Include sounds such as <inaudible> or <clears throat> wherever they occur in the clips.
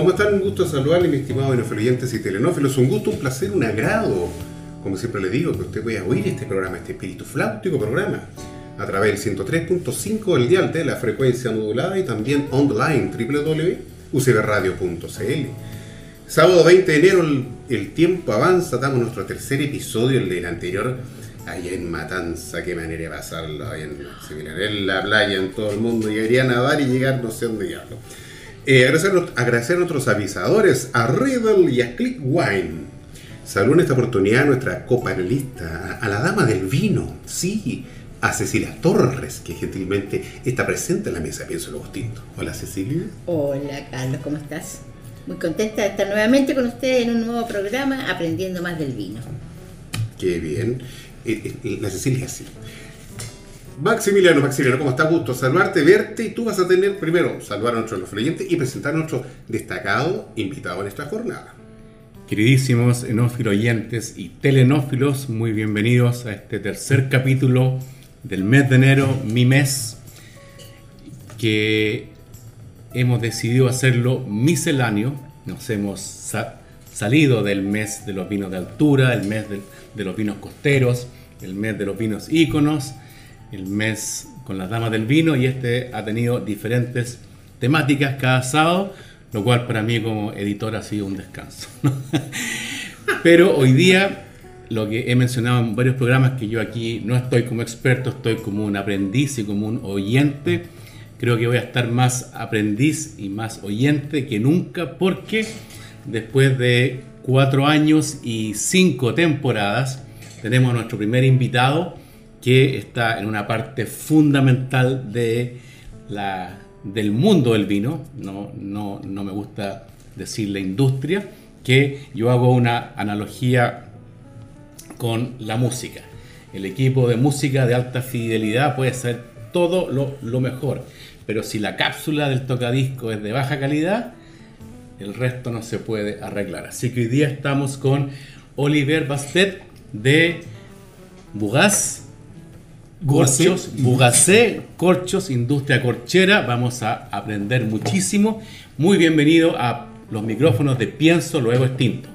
¿Cómo están? Un gusto saludarle, mi estimado oyentes y telenófilos. Un gusto, un placer, un agrado. Como siempre le digo, que usted pueda oír este programa, este espíritu flautico programa, a través del 103.5 del dial de la frecuencia modulada y también online www.ucbradio.cl. Sábado 20 de enero, el, tiempo avanza, damos nuestro tercer episodio, el del anterior, allá en Matanza, qué manera de pasarlo, allá en, en la playa, en todo el mundo, llegaría a nadar y llegar no sé dónde diablo. Eh, agradecer, agradecer, a nuestros avisadores, a Riddle y a Click Wine. Saludo en esta oportunidad a nuestra copanelista, a la dama del vino, sí, a Cecilia Torres, que gentilmente está presente en la mesa Pienso Luego Tinto. Hola Cecilia. Hola Carlos, ¿cómo estás? Muy contenta de estar nuevamente con ustedes en un nuevo programa aprendiendo más del vino. Qué bien. Eh, eh, la Cecilia sí. Maximiliano, Maximiliano, ¿cómo está? Gusto saludarte, verte y tú vas a tener primero saludar a nuestros oyentes y presentar a nuestro destacado invitado en esta jornada. Queridísimos enófilos oyentes y telenófilos, muy bienvenidos a este tercer capítulo del mes de enero, mi mes, que hemos decidido hacerlo misceláneo. Nos hemos sa salido del mes de los vinos de altura, el mes de, de los vinos costeros, el mes de los vinos íconos el mes con las damas del vino y este ha tenido diferentes temáticas cada sábado, lo cual para mí como editor ha sido un descanso. <laughs> Pero hoy día lo que he mencionado en varios programas, que yo aquí no estoy como experto, estoy como un aprendiz y como un oyente. Creo que voy a estar más aprendiz y más oyente que nunca porque después de cuatro años y cinco temporadas tenemos a nuestro primer invitado que está en una parte fundamental de la, del mundo del vino, no, no, no me gusta decir la industria, que yo hago una analogía con la música. El equipo de música de alta fidelidad puede ser todo lo, lo, mejor, pero si la cápsula del tocadisco es de baja calidad, el resto no se puede arreglar. Así que hoy día estamos con Oliver Bastet de Bugaz Corchos, Bugacé, Corchos, Industria Corchera. Vamos a aprender muchísimo. Muy bienvenido a los micrófonos de Pienso Luego Extinto.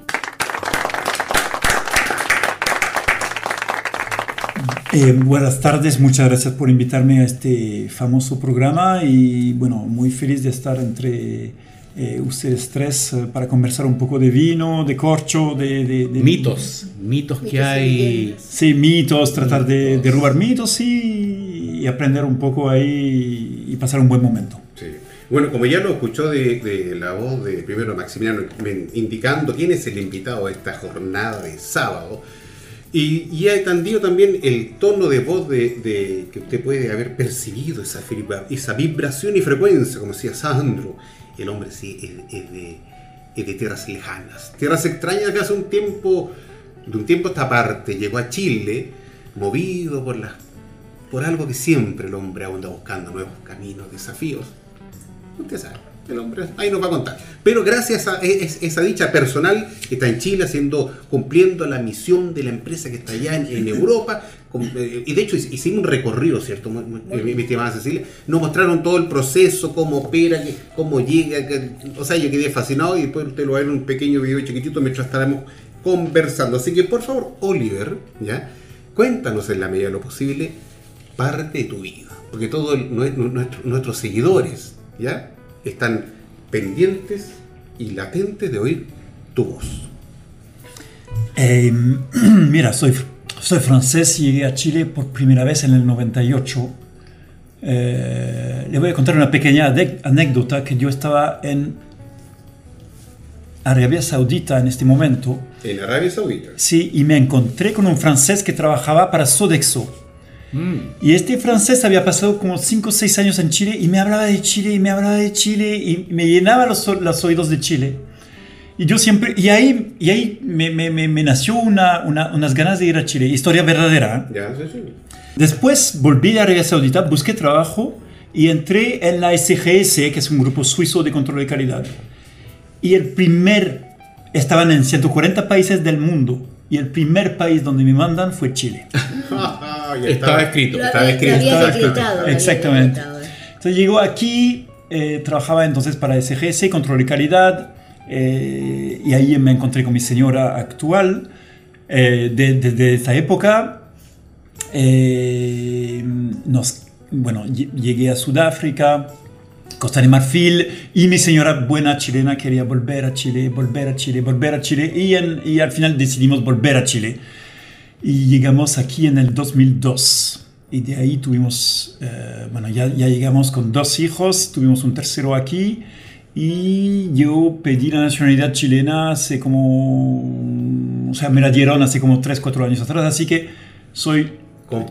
Eh, buenas tardes, muchas gracias por invitarme a este famoso programa y bueno, muy feliz de estar entre eh, ustedes tres eh, para conversar un poco de vino, de corcho, de... de, de mitos, mitos que hay... Sí, mitos, tratar de derrubar mitos y, y, aprender un poco ahí y pasar un buen momento. Sí. Bueno, como ya lo escuchó de, de la voz de primero Maximiliano indicando quién es el invitado de esta jornada de sábado, y, y ha entendido también el tono de voz de, de, que usted puede haber percibido, esa, esa vibración y frecuencia, como decía Sandro, el hombre sí es, es, de, es, de, tierras lejanas, tierras extrañas que hace un tiempo, de un tiempo a esta parte, llegó a Chile, movido por, la, por algo que siempre el hombre anda buscando, nuevos caminos, desafíos. Usted sabe, el hombre ahí nos va a contar. Pero gracias a esa dicha personal que está en Chile haciendo, cumpliendo la misión de la empresa que está allá en, en <laughs> Europa, y de hecho hicimos un recorrido, ¿cierto? Mi, mi estimada Cecilia, nos mostraron todo el proceso, cómo opera, cómo llega, o sea, yo quedé fascinado y después usted lo va a ver en un pequeño video chiquitito mientras estaremos conversando. Así que por favor, Oliver, ¿ya? Cuéntanos en la medida de lo posible parte de tu vida, porque todos nuestro, nuestros seguidores, ¿ya? Están pendientes y latentes de oír tu voz. Eh, <clears throat> mira, soy soy francés y llegué a Chile por primera vez en el 98. Eh, le voy a contar una pequeña anécdota que yo estaba en Arabia Saudita en este momento. En Arabia Saudita. Sí, y me encontré con un francés que trabajaba para Sodexo. Y este francés había pasado como 5 o 6 años en Chile y me hablaba de Chile y me hablaba de Chile y me llenaba los, los oídos de Chile. Y yo siempre, y ahí, y ahí me, me, me nació una, una, unas ganas de ir a Chile, historia verdadera. Ya, sí, sí. Después volví a Arabia Saudita, busqué trabajo y entré en la SGS, que es un grupo suizo de control de calidad. Y el primer, estaban en 140 países del mundo, y el primer país donde me mandan fue Chile. <laughs> Estaba escrito. Estaba escrito, Exactamente. decretado. Entonces llegó aquí, eh, trabajaba entonces para SGS, control de calidad, eh, y ahí me encontré con mi señora actual. Eh, de- desde esa época, eh, nos, bueno, lle- llegué a Sudáfrica, Costa de Marfil, y mi señora buena chilena quería volver a Chile, volver a Chile, volver a Chile, y, en- y al final decidimos volver a Chile. Y llegamos aquí en el 2002. Y de ahí tuvimos, eh, bueno, ya, ya llegamos con dos hijos, tuvimos un tercero aquí. Y yo pedí la nacionalidad chilena hace como, o sea, me la dieron hace como 3, 4 años atrás. Así que soy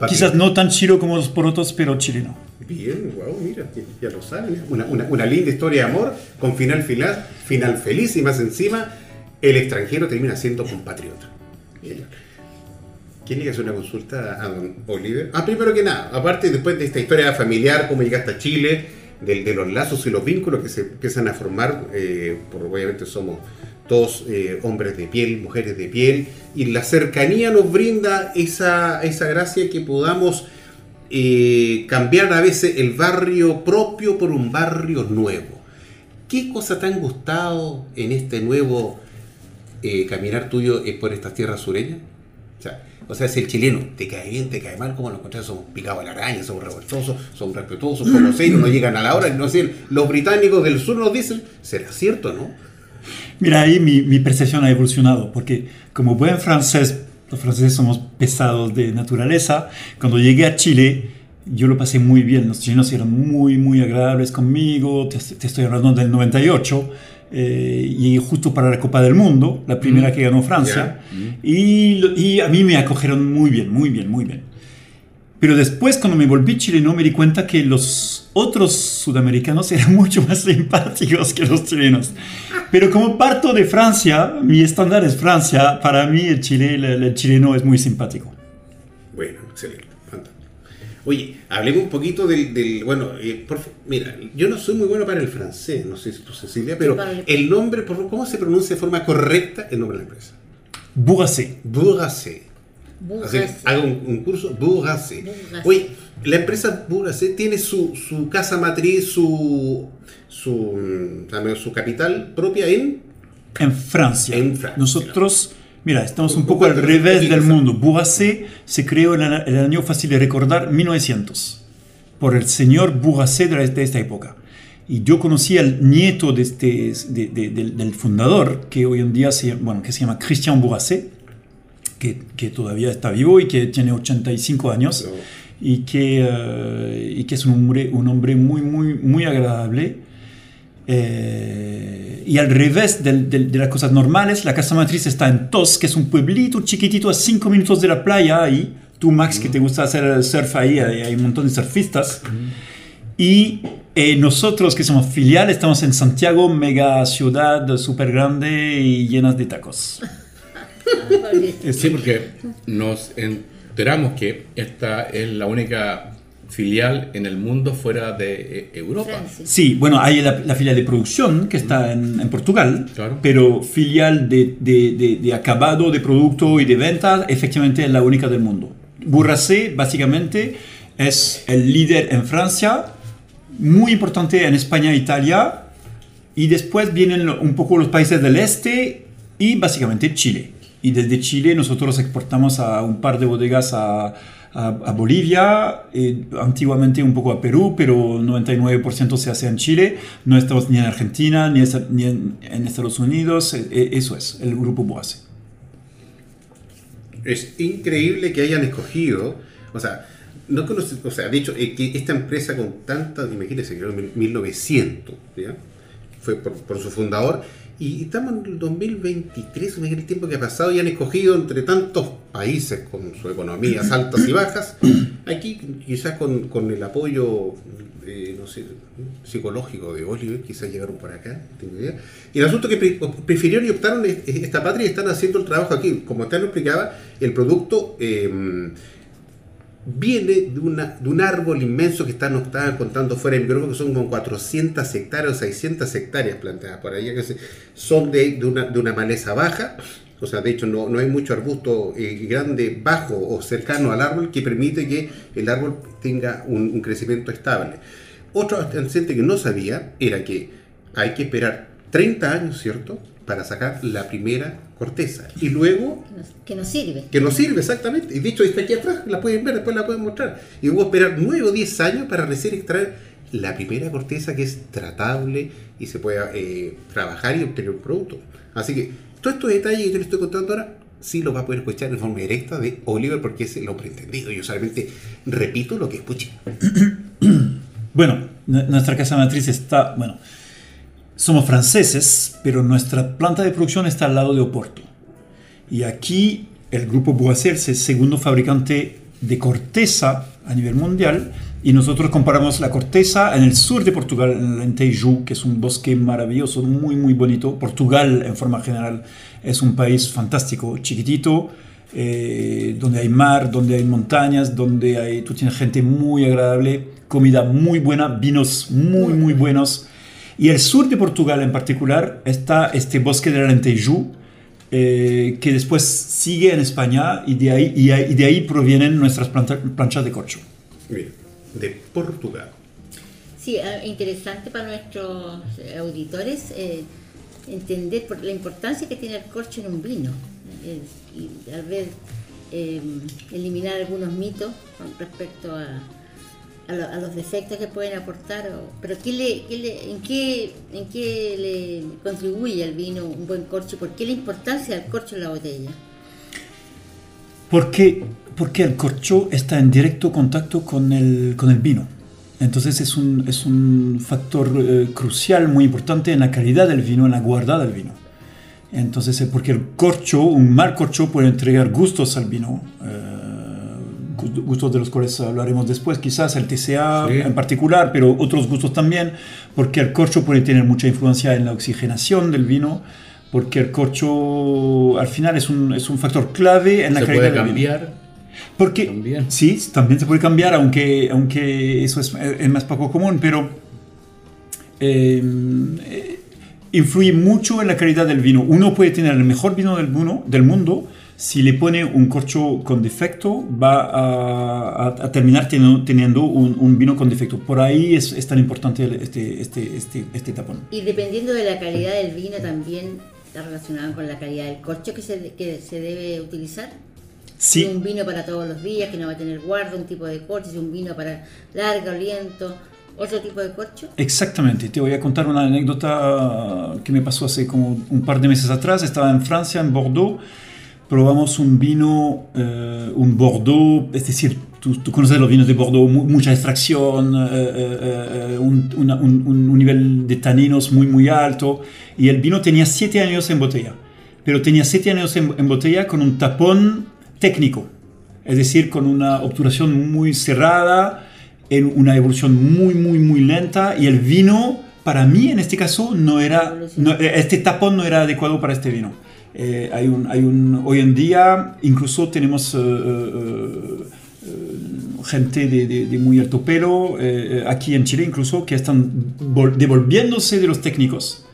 quizás no tan chilo como los porotos, pero chileno. Bien, wow, mira, ya, lo saben. Una, una, una linda historia de amor con final, final, final feliz y más encima, el extranjero termina siendo compatriota. Bien. ¿Quién le hace una consulta a don Oliver? Ah, primero que nada, aparte después de esta historia familiar, cómo llegaste a Chile, de, de los lazos y los vínculos que se empiezan a formar, eh, por, obviamente somos todos eh, hombres de piel, mujeres de piel, y la cercanía nos brinda esa, esa gracia que podamos eh, cambiar a veces el barrio propio por un barrio nuevo. ¿Qué cosa te han gustado en este nuevo caminar tuyo por estas tierras sureñas? O sea, si el chileno te cae bien, te cae mal, como lo encontrás, somos picados a la araña, somos revoltosos, somos respetuosos, como <clears throat> serios, no llegan a la hora, no sé, los británicos del sur nos dicen, será cierto, ¿no? Mira, ahí mi, mi percepción ha evolucionado, porque como buen francés, los franceses somos pesados de naturaleza. Cuando llegué a Chile, yo lo pasé muy bien. Los chilenos eran muy, muy agradables conmigo. Te, te estoy hablando del 98. Eh, llegué justo para la Copa del Mundo, la primera que ganó Francia. Y, lo- y a mí me acogieron muy bien, muy bien, muy bien. Pero después, cuando me volví chileno, me di cuenta que los otros sudamericanos <laughs> eran mucho más simpáticos que los chilenos. Pero como parto de Francia, mi estándar es Francia, para mí el, chile, el, el chileno es muy simpático. Bueno, excelente. Oye, hablemos un poquito del, del- bueno, eh, mira, yo no soy muy bueno para el francés, no sé si tú Cecilia, pero el nombre, por favor, ¿cómo se pronuncia de forma correcta el nombre de la empresa? Así, Burgas. haga un, un curso. Bourracé. Oye, la empresa Bourracé tiene su, su casa matriz, su, su, mm, también su capital propia en... En Francia. En Francia. Nosotros, mira, estamos un poco al revés del mundo. Bourracé se creó en el, año fácil de recordar, 1900, por el señor Bourracé de, esta época. Y yo conocí al nieto de este, de- de- del, del fundador, que hoy en día se, bueno, que se llama Christian Bourracé, que, que todavía está vivo y que tiene 85 años. Y que, eh, y que es un hombre, un hombre muy, muy, muy agradable. Eh, y al revés del- del- de las cosas normales, la casa matriz está en Tos, que es un pueblito chiquitito a 5 minutos de la playa. Ahí, tú, Max, que te gusta hacer surf ahí, hay, hay un montón de surfistas. Y eh, nosotros, que somos filial, estamos en Santiago, mega ciudad súper grande y llenas de tacos. <laughs> Sí, porque nos enteramos que esta es la única filial en el mundo fuera de eh, Europa. Francia. Sí, bueno, hay la, la filial de producción que está en, en Portugal, Claro. pero filial de, de- de- de acabado de producto y de venta, efectivamente es la única del mundo. Bourracé, básicamente, es el líder en Francia, muy importante en España e Italia, y después vienen un poco los países del este y básicamente Chile. Y desde Chile nosotros exportamos a un par de bodegas a, a- Bolivia, antiguamente un poco a Perú, pero 99% se hace en Chile. No estamos ni en Argentina ni, en, Estados Unidos. Eh, eh, eso es, el grupo Boase. Es increíble que hayan escogido, o sea, no conoce, o sea, de hecho, eh, que esta empresa con tanta, imagínense, creo en 1900, ¿ya? Fue por su fundador, Y estamos en el 2023, en el tiempo que ha pasado y han escogido entre tantos países con su economía altas y bajas, <clears throat> aquí quizás con, con el apoyo eh, no sé, psicológico de Oliver, quizás llegaron por acá, tengo idea. Y el asunto que prefirieron y optaron esta patria y están haciendo el trabajo aquí. Como usted lo explicaba, el producto eh, viene de, de un árbol inmenso que están, estaban contando fuera de micrófono, que son como 400 hectáreas o 600 hectáreas plantadas por ahí, que son de, de, una, de una maleza baja. O sea, de hecho no, no hay mucho arbusto eh, grande, bajo o cercano al árbol que permite que el árbol tenga un, un crecimiento estable. Otro antecedente que no sabía era que hay que esperar 30 años, ¿cierto?, para sacar la primera corteza. Y luego... Que nos sirve. Que nos sirve, exactamente. Y dicho, está aquí atrás, la pueden ver, después la pueden mostrar. Y luego esperar 9 o 10 años para recién extraer la primera corteza que es tratable y se pueda eh, trabajar y obtener un producto. Así que todos estos detalles que yo les estoy contando ahora, sí los va a poder escuchar de forma directa de Oliver porque es el hombre entendido. Yo solamente repito lo que escuché. <coughs> Bueno, nuestra casa matriz está, bueno, somos franceses, pero nuestra planta de producción está al lado de Oporto. Y aquí el grupo Boacer es el segundo fabricante de corteza a nivel mundial y nosotros comparamos la corteza en el sur de Portugal, en Teiju, que es un bosque maravilloso, muy, muy bonito. Portugal, en forma general, es un país fantástico, chiquitito, eh, donde hay mar, donde hay montañas, donde hay, tú tienes gente muy agradable, comida muy buena, vinos muy, muy buenos. Y el sur de Portugal en particular está este bosque de Alentejo, eh, que después sigue en España y de ahí, y, de ahí provienen nuestras planchas de corcho. Bien, de Portugal. Sí, ah, interesante para nuestros auditores eh, entender por la importancia que tiene el corcho en un vino eh, y tal vez eliminar algunos mitos con respecto a, a, los defectos que pueden aportar, pero ¿qué le, en, qué, ¿en qué le contribuye al vino un buen corcho? ¿Por qué la importancia del corcho en la botella? Porque, porque el corcho está en directo contacto con el, con el vino. Entonces es un, es un factor eh, crucial, muy importante en la calidad del vino, en la guarda del vino. Entonces, porque el corcho, un mal corcho puede entregar gustos al vino. Eh, gustos de los cuales hablaremos después, quizás el TCA en particular, pero otros gustos también, porque el corcho puede tener mucha influencia en la oxigenación del vino, porque el corcho al final es un, es un factor clave en la calidad puede cambiar? Porque también. sí, también se puede cambiar, aunque, aunque eso es, es más poco común, pero em, eh, influye mucho en la calidad del vino. Uno puede tener el mejor vino del mundo, del mundo si le pone un corcho con defecto, va a, terminar teniendo, un, vino con defecto. Por ahí es, tan importante este, este, este, este, tapón. Y dependiendo de la calidad del vino, también está relacionado con la calidad del corcho que se, que se debe utilizar. Sí. un vino para todos los días, que no va a tener guarda, un tipo de corcho, si un vino para largo aliento, otro tipo de corcho. Exactamente, te voy a contar una anécdota que me pasó hace como un par de meses atrás. Estaba en Francia, en Bordeaux probamos un vino, eh, un Bordeaux, es decir, tú, conoces los vinos de Bordeaux, mucha extracción, eh, eh, un, un, nivel de taninos muy, muy alto, y el vino tenía siete años en botella, pero tenía siete años en, en botella con un tapón técnico, es decir, con una obturación muy cerrada, en una evolución muy, muy, muy lenta, y el vino, para mí en este caso, no era, este tapón no era adecuado para este vino. Eh, hay un, hay un, hoy en día incluso tenemos eh, eh, gente de, de, muy alto pelo, aquí en Chile incluso, que están devolviéndose de los técnicos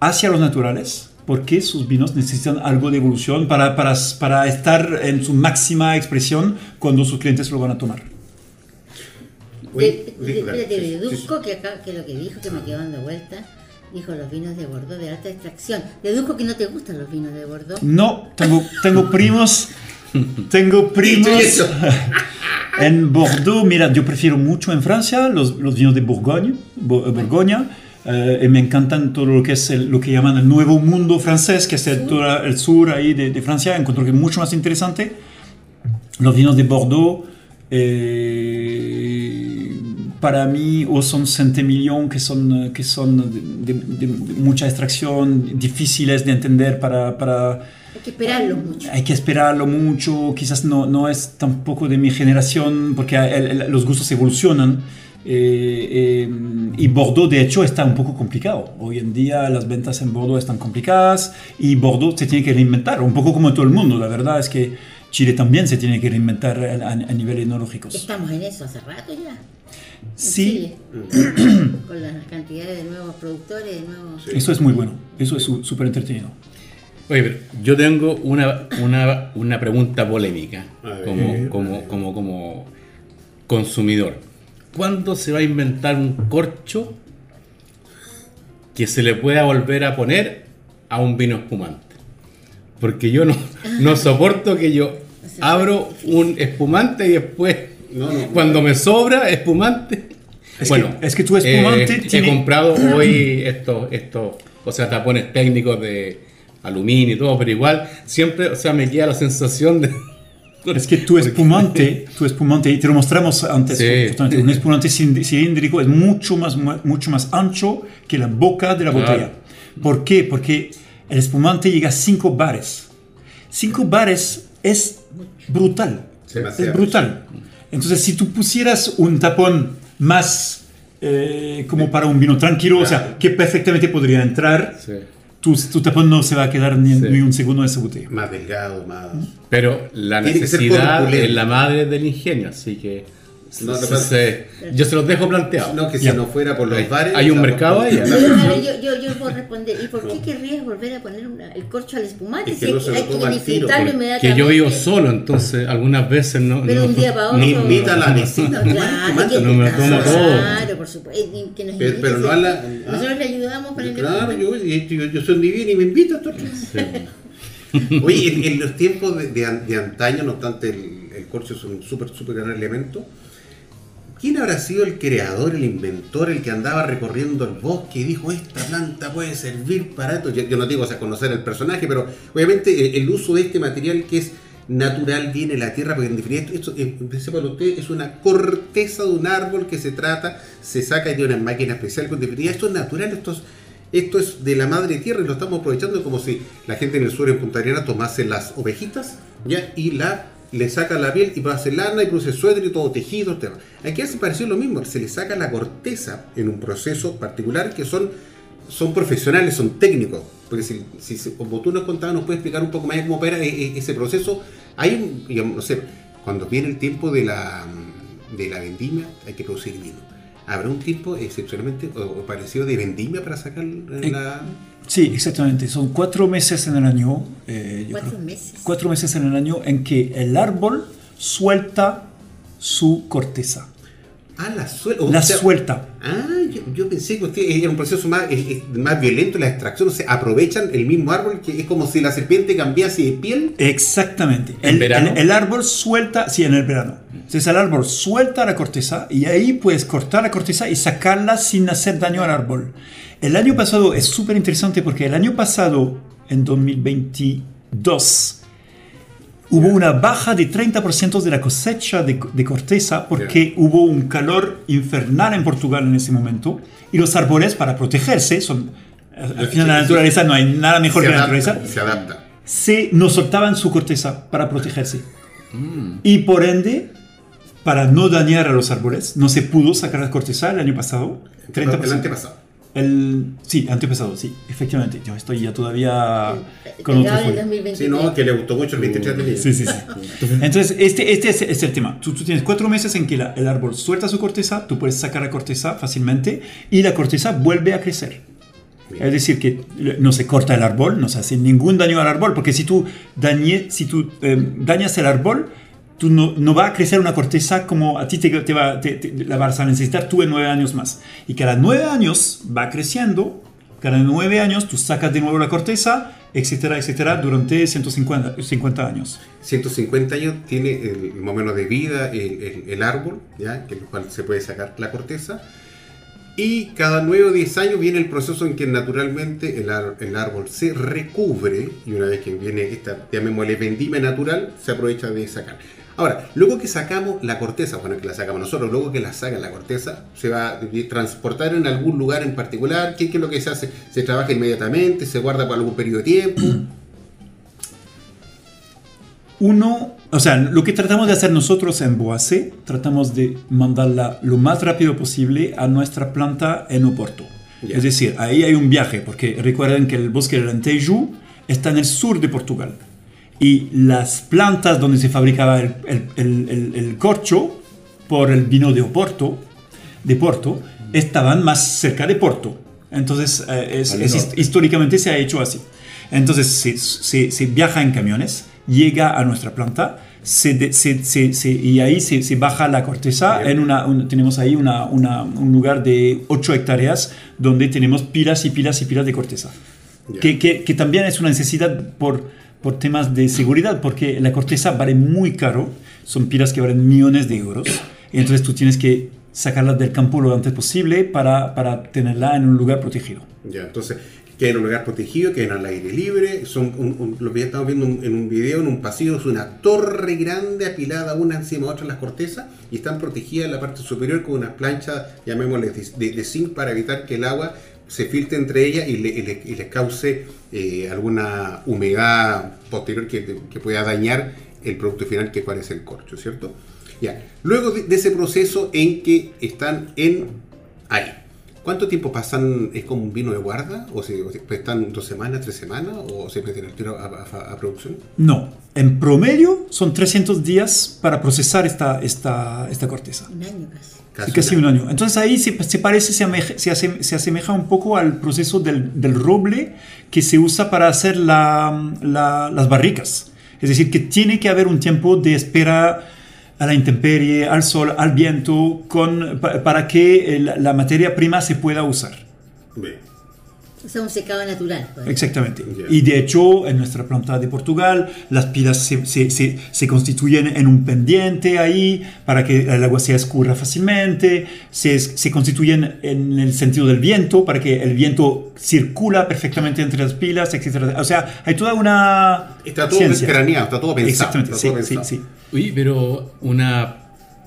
hacia los naturales, porque sus vinos necesitan algo de evolución para, para, para estar en su máxima expresión cuando sus clientes lo van a tomar. deduzco que acá, que lo que dijo, que me quedó dando vuelta, Dijo los vinos de Bordeaux de alta extracción. Deduzco que no te gustan los vinos de Bordeaux. No, tengo, tengo primos. tengo primos. <laughs> en Bordeaux, mira, yo prefiero mucho en Francia los, los vinos de Bourgogne, Borgoña. Eh, y me encantan todo lo que es lo que llaman el nuevo mundo francés, que es el, todo el sur ahí de, de, Francia. Encuentro que es mucho más interesante. Los vinos de Bordeaux. Eh, para mí o son centimillón que son, que son de, de- de mucha extracción, difíciles de entender para... para Hay que esperarlo mucho. hay que esperarlo mucho, quizás no, no es tampoco de mi generación, porque el- el- los gustos evolucionan. eh, eh, y Bordeaux, de hecho, está un poco complicado. Hoy en día las ventas en Bordeaux están complicadas y Bordeaux se tiene que reinventar, un poco como todo el mundo. La verdad es que Chile también se tiene que reinventar a, a- a nivel enológicos. Estamos en eso hace rato ya. Sí, Chile. <clears throat> Con la cantidad de nuevos productores, de nuevos. eso es muy bueno, eso es su- súper entretenido. Oye, pero yo tengo una, una, una pregunta polémica ver, como, como, como, como consumidor. ¿Cuándo se va a inventar un corcho que se le pueda volver a poner a un vino espumante? Porque yo no, no soporto que yo abro un espumante y después, No, no. cuando me sobra espumante... Es que- es que tu espumante eh, tiene- He comprado hoy estos, estos, o sea, tapones técnicos de aluminio y todo, pero igual siempre, o sea, me queda la sensación de... <laughs> Es que tu espumante, tu espumante, y te lo mostramos antes, Sí. un espumante cilíndrico es mucho más, mu- mucho más ancho que la boca de la Claro. botella. ¿Por qué? Porque el espumante llega a 5 bares. 5 bares es brutal. Demasiado. Es brutal. Entonces, si tú pusieras un tapón más eh, como para un vino tranquilo, o sea, Claro. que perfectamente podría entrar, Sí. tu, tu tapón no se va a quedar ni, Sí. ni un segundo en esa botella. Más delgado, más. Pero la necesidad es la madre del ingenio, así que No, se- yo se los dejo planteados. No, que si Ya. no fuera por los Hay- bares. hay un mercado ahí, ¿eh? Yo, yo, yo puedo responder. ¿Y por qué querrías volver a poner una- el corcho al espumante? Es que si no se hay que disfrutarlo porque- inmediatamente. Que yo vivo solo, entonces algunas veces no... Pero no- un día para otro. Ni invita a la vecina. Claro, que- No me lo tomo todo. Claro, por supuesto. eh, Que nos Pero- no a la- Nosotros le ayudamos para el Claro, yo, yo, yo soy divino y me invitan. tú. <laughs> Oye, en, en los tiempos de, de an- de antaño, no obstante, el, el corcho es un súper, súper gran elemento. ¿Quién habrá sido el creador, el inventor, el que andaba recorriendo el bosque y dijo, esta planta puede servir para esto? Yo, no digo o conocer el personaje, pero obviamente el, el uso de este material que es natural viene de la tierra, porque en definitiva esto, esto eh, sepa usted, es una corteza de un árbol que se trata, se saca de una máquina especial, con definitiva esto es natural, esto es, esto es de la madre tierra y lo estamos aprovechando como si la gente en el sur en Punta Arenas tomase las ovejitas ya y la le saca la piel y produce lana y produce suéter y todo tejido. tema. Aquí hace parecido lo mismo, se le saca la corteza en un proceso particular que son, son profesionales, son técnicos. Porque si, como tú nos contabas, nos puedes explicar un poco más cómo opera e- e- ese proceso. Hay digamos, no sé, cuando viene el tiempo de la, de la vendimia, hay que producir vino. ¿Habrá un tiempo excepcionalmente o, parecido de vendimia para sacar la... Sí, exactamente. Son cuatro meses en el año. eh, Cuatro creo- meses. Cuatro meses en el año en que el árbol suelta su corteza. Ah, la suelta. La suelta. Ah, yo, yo pensé que usted era un proceso más, es- es más violento, la extracción, o sea, aprovechan el mismo árbol, que es como si la serpiente cambiase de piel. Exactamente. ¿En El, verano? el- el árbol suelta, sí, en el verano. Entonces el árbol suelta la corteza y ahí puedes cortar la corteza y sacarla sin hacer daño al árbol. El año pasado es súper interesante porque el año pasado, en 2022, hubo una baja de 30% de la cosecha de, de corteza porque hubo un calor infernal en Portugal en ese momento y los árboles para protegerse son... Al final la naturaleza no hay nada mejor que la adapta, naturaleza se adapta. se no soltaban su corteza para protegerse. Y por ende, para no dañar a los árboles, no se pudo sacar la corteza el año pasado. 30%. El antepasado. El- sí, antepasado, sí, efectivamente. Yo estoy ya todavía con otro el folio. 2023. Sí, no, que le gustó mucho el 23 de enero. Sí, sí, sí. Entonces, este, este es, es el tema. Tú, tú tienes cuatro meses en que la- el árbol suelta su corteza, tú puedes sacar la corteza fácilmente y la corteza vuelve a crecer. Es decir, que no se corta el árbol, no se hace ningún daño al árbol, porque si tú, dañe- si tú eh, dañas el árbol, no, va a crecer una corteza como a ti te, va, te- te- la vas a necesitar tú en nueve años más. Y cada nueve años va creciendo, cada nueve años tú sacas de nuevo la corteza, etcétera, etcétera, durante 150 50 años. 150 años tiene el más o menos de vida el, el- árbol, ¿ya? que el cual se puede sacar la corteza. Y cada 9 o 10 años viene el proceso en que naturalmente el, el árbol se recubre y una vez que viene esta, llamémosle vendimia natural, se aprovecha de sacar. Ahora, luego que sacamos la corteza, bueno, que la sacamos nosotros, luego que la sacan la corteza, se va a transportar en algún lugar en particular. ¿Qué, qué es lo que se hace? ¿Se trabaja inmediatamente? ¿Se guarda por algún periodo de tiempo? <clears throat> Uno, o sea, lo que tratamos de hacer nosotros en Boacé, tratamos de mandarla lo más rápido posible a nuestra planta en Oporto. Ya. Es decir, ahí hay un viaje, porque recuerden que el bosque del Anteju está en el sur de Portugal. Y las plantas donde se fabricaba el, el- el- el- corcho por el vino de Oporto, de Porto, estaban más cerca de Porto. Entonces, eh, es- es históricamente se ha hecho así. Entonces, se, se- se viaja en camiones, llega a nuestra planta, se y ahí se, baja la corteza. En una, un- tenemos ahí una- una- un lugar de 8 hectáreas donde tenemos pilas y pilas y pilas de corteza. Que, que- que también es una necesidad por, por temas de seguridad, porque la corteza vale muy caro, son pilas que valen millones de euros, entonces tú tienes que sacarla del campo lo antes posible para, para tenerla en un lugar protegido. Ya, entonces, queda en un lugar protegido, quedan al aire libre. Son un- un- lo que ya estamos viendo en un video, en un pasillo, es una torre grande apilada una encima de otra las cortezas y están protegidas en la parte superior con unas planchas, llamémosle de, de- de zinc, para evitar que el agua se filtre entre ellas y, le- y le- y les cause eh, alguna humedad posterior que, que pueda dañar el producto final, que cuál es el corcho, ¿cierto? Ya. Luego de, de ese proceso en que están en ahí. ¿Cuánto tiempo pasan? ¿Es como un vino de guarda? ¿O, se, o se- pues, están dos semanas, tres semanas? ¿O se meten al tiro a, a- a producción? No, en promedio son 300 días para procesar esta, esta, esta corteza. Un año casi. Sí, casi un año. Entonces ahí se, se parece, se, ameja- se, se asemeja un poco al proceso del, del roble que se usa para hacer la- la- las barricas. Es decir, que tiene que haber un tiempo de espera a la intemperie, al sol, al viento, con, pa- para que el- la materia prima se pueda usar. Bien. O sea, un secado natural. Exactamente. Y de hecho, en nuestra planta de Portugal, las pilas se, se- se- se constituyen en un pendiente ahí para que el agua se escurra fácilmente, se, se constituyen en el sentido del viento para que el viento circula perfectamente entre las pilas, etc. O sea, hay toda una Está todo ciencia. craneado, está todo pensado. Exactamente, sí, todo sí, pensado. sí. Oye, pero una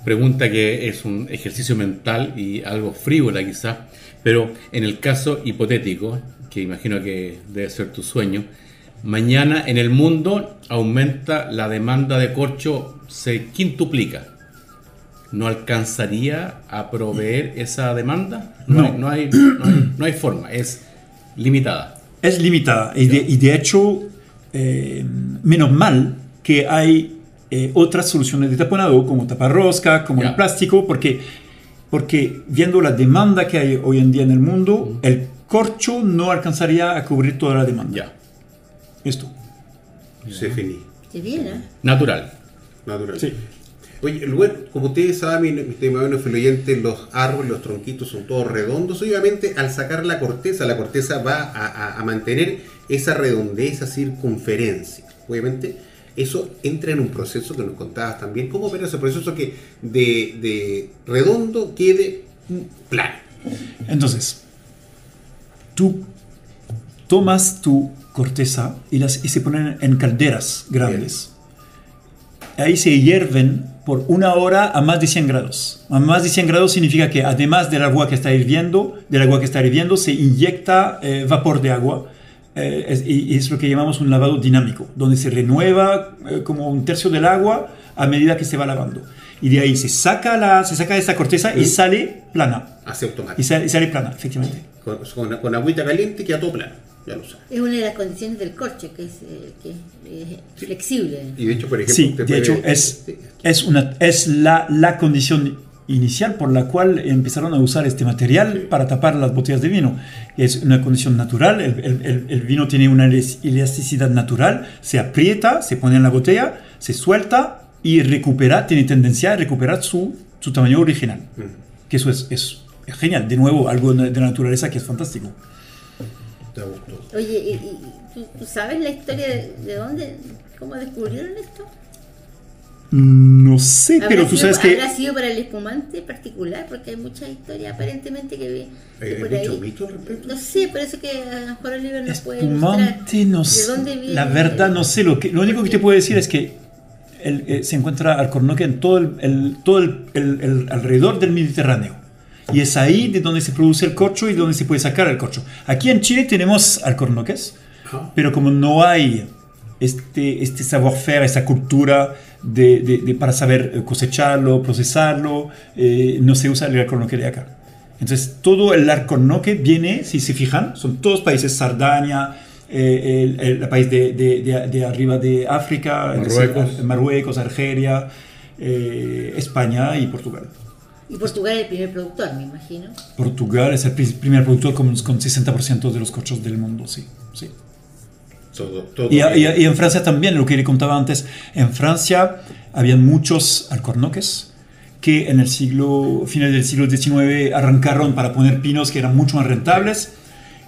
pregunta que es un ejercicio mental y algo frívola quizá, pero en el caso hipotético, que imagino que debe ser tu sueño, mañana en el mundo aumenta la demanda de corcho, se quintuplica. ¿No alcanzaría a proveer esa demanda? No, No. hay, no, hay, no, hay, no hay forma, es limitada. es limitada y de, y de hecho, eh, menos mal que hay eh, otras soluciones de taponado como taparrosca, como el plástico, porque, porque viendo la demanda que hay hoy en día en el mundo, el corcho no alcanzaría a cubrir toda la demanda. Ya, Esto. Se finí. Qué bien, ¿eh? natural. Natural. Sí. Oye, el buen- como ustedes saben, mi estimado oyente, los árboles, los tronquitos son todos redondos. Obviamente, al sacar la corteza, la corteza va a, a- a mantener esa redondez, esa circunferencia. Obviamente, eso entra en un proceso que nos contabas también. ¿Cómo opera ese proceso que de, de redondo quede plano? Entonces, tú tomas tu corteza y, las, y se ponen en calderas grandes. Ahí se hierven por una hora a más de 100 grados. A más de 100 grados significa que además del agua que está hirviendo, del agua que está hirviendo, se inyecta eh, vapor de agua. Eh, es- y, y es lo que llamamos un lavado dinámico, donde se renueva eh, como un tercio del agua a medida que se va lavando. Y de ahí se saca, la, se saca esta corteza y Mm. sale plana. Hace Y automático. sale, y sale plana, efectivamente. Con, con, con agüita caliente queda todo plano. Ya lo sabes. Es una de las condiciones del corcho, que es, eh, que es eh, flexible. Y de hecho, por ejemplo, Sí, de puede- hecho es, Sí. es, una, es la, la condición inicial por la cual empezaron a usar este material Sí. para tapar las botellas de vino. Es una condición natural, el, el- el- el vino tiene una elas- elasticidad natural, se aprieta, se pone en la botella, se suelta y recupera, tiene tendencia a recuperar su, su tamaño original. Mm. Que eso es, es, es genial, de nuevo, algo de la naturaleza que es fantástico. Te gustó. Oye, ¿y, y- ¿tú, tú sabes la historia de, de dónde, cómo descubrieron esto? No sé, ¿Habrá pero tú sido- sabes que... ¿Habrá sido para el espumante particular? Porque hay muchas historias aparentemente que ¿Hay por muchos ahí- mitos al respecto? No sé, por eso que a lo mejor Oliver nos puede Espumante, no de sé. dónde viene. La verdad, no sé. Lo, que, lo único que te puedo decir es que el- eh, se encuentra alcornoque en todo, el, el- todo el, el- el alrededor del Mediterráneo. Y es ahí de donde se produce el corcho y donde se puede sacar el corcho. Aquí en Chile tenemos alcornoques, Ajá. pero como no hay este, este savoir-faire, esa cultura de, de- de- para saber eh, cosecharlo, procesarlo, eh, no se usa el alcornoque de acá. Entonces, todo el alcornoque viene, si se fijan, son todos países, Sardaña, eh, el, el- el país de, de- de- de arriba de África, es decir, Marruecos. Ar- Marruecos, Argelia, eh, España y Portugal. Y Portugal es el primer productor, me imagino. Portugal es el pri- primer productor con, con 60% de los cochos del mundo, sí. sí. Todo, todo Y, y- y en Francia también, lo que le contaba antes, en Francia habían muchos alcornoques que en el siglo, final del siglo XIX arrancaron para poner pinos que eran mucho más rentables.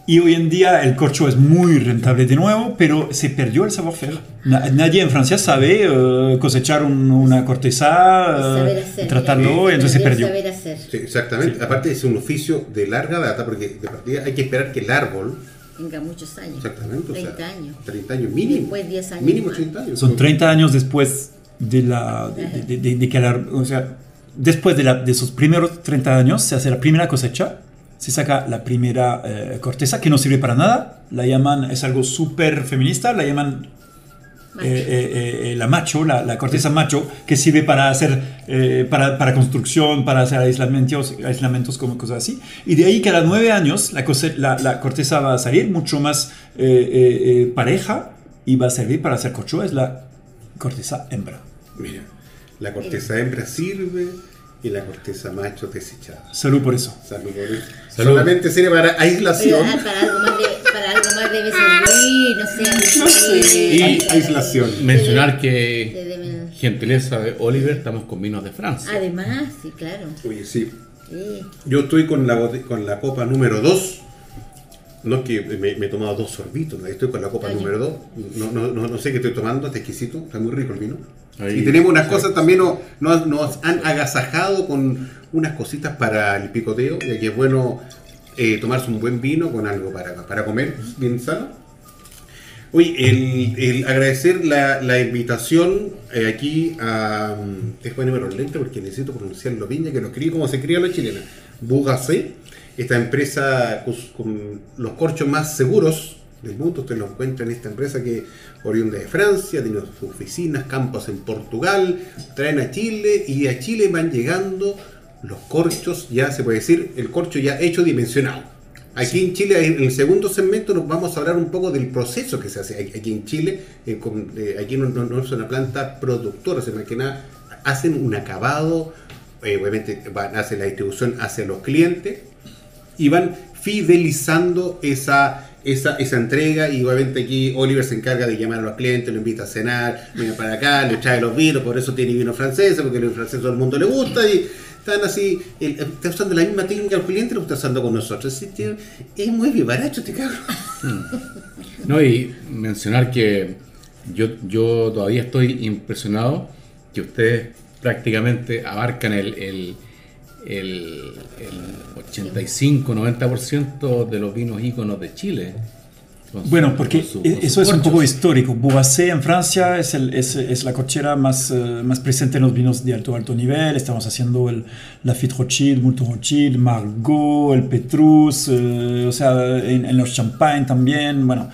Y hoy en día el corcho es muy rentable de nuevo, pero se perdió el savoir-faire. Na- nadie en Francia sabe eh, cosechar un- una corteza, hacer. tratarlo, y entonces se perdió. saber hacer. Sí, exactamente. Aparte es un oficio de larga data porque de partida hay que esperar que el árbol, Tenga muchos años. exactamente, o sea, 30 años. 30 años mínimo. Después 10 años Mínimo más. 30 años. Son 30 años después de la de, de- de- de que la- o sea, después de, la- de esos primeros 30 años se hace la primera cosecha, se saca la primera eh, corteza que no sirve para nada, la llaman, es algo súper feminista, la llaman. Eh, eh, eh, la macho, la, la corteza macho, que sirve para hacer, eh, para, para construcción, para hacer aislamientos, aislamientos como cosas así. Y de ahí cada nueve años la, cose- la, la corteza va a salir mucho más eh, eh, eh, pareja y va a servir para hacer corcho, es la corteza hembra. Mira, la corteza hembra sirve y la corteza macho desechada. Salud por eso. Salud por eso. Salud. Solamente sirve para aislación. para, algo más para algo más debe servir, no sé. No sí, aislación. Mencionar que, gentileza de Oliver, estamos con vinos de Francia. Además, sí, claro. Oye, sí. Sí. Yo estoy con la, con la copa número 2. No es que me, me he tomado dos sorbitos, estoy con la copa Oye. número 2. No, no, no, no sé qué estoy tomando, está exquisito, está muy rico el vino. Ahí. Y tenemos unas cosas también, nos han agasajado con unas cositas para el picoteo, ya que es bueno eh, tomarse un buen vino con algo para, para comer, bien sano. Oye, el, el agradecer la, la invitación eh, aquí a. mm, Déjame ponerme los lentes porque necesito pronunciarlo ya que lo escribí como se escribe la chilena. Bugacé, esta empresa con, con los corchos más seguros del mundo. Usted lo encuentra en esta empresa que oriunda de Francia, tiene sus oficinas, campos en Portugal, traen a Chile y a Chile van llegando los corchos, ya se puede decir, el corcho ya hecho dimensionado. Aquí en Chile, en el segundo segmento, nos vamos a hablar un poco del proceso que se hace aquí en Chile. eh, con- eh, aquí no, no- no es una planta productora, sino que nada, hacen un acabado, eh, obviamente van, hacen la distribución hacia los clientes y van fidelizando esa, esa, esa entrega y obviamente aquí Oliver se encarga de llamar a los clientes, lo invita a cenar, venga para acá, le trae los vinos, por eso tiene vino francés, porque el vino francés todo el mundo le gusta y están así, el- está usando la misma técnica al cliente, lo está usando con nosotros. Sí, tío, Es muy vivaracho este cabrón. No, y mencionar que yo, yo todavía estoy impresionado que ustedes prácticamente abarcan el, el, el, el 85-90% de los vinos íconos de Chile. Bueno, porque con eso es un poco histórico. Bourasé en Francia es, el- es, es la cochera más, eh, más presente en los vinos de alto alto nivel. Estamos haciendo el Lafite Rothschild, Mouton Rothschild, Margaux, el Petrus, eh, o sea, en, en los champagne también. Bueno,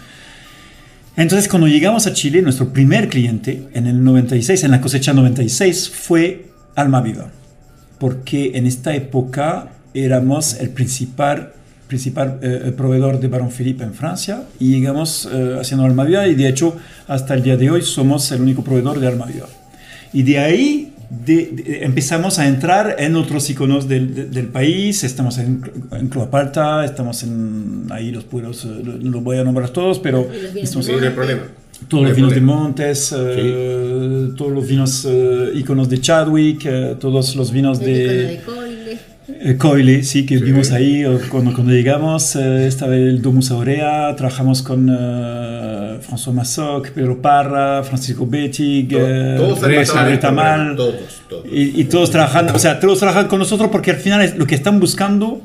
entonces cuando llegamos a Chile, nuestro primer cliente en el 96, en la cosecha 96, fue Alma Viva. Porque en esta época éramos el principal, principal eh, proveedor de Baron Philippe en Francia y llegamos eh, haciendo Alma Viva y de hecho hasta el día de hoy somos el único proveedor de Alma Viva. Y de ahí de- de- empezamos a entrar en otros iconos del, de- del país, estamos en, en Cloapalta, estamos en ahí los pueblos, eh, no los voy a nombrar todos, pero los estamos Sí, no hay problema. todos No los vinos de problema. Montes, eh, todos los vinos eh, iconos de Chadwick, eh, todos los vinos de, de Coile. eh, Coile, sí, que Sí. vimos ahí eh, cuando, cuando llegamos. eh, estaba el Domus Aurea, trabajamos con eh, François Massoc, Pedro Parra, Francisco Bettig, eh, Todos Retamal. programa, Todos, todos. Y, y todos trabajando, o sea, todos trabajan con nosotros porque al final es, lo que están buscando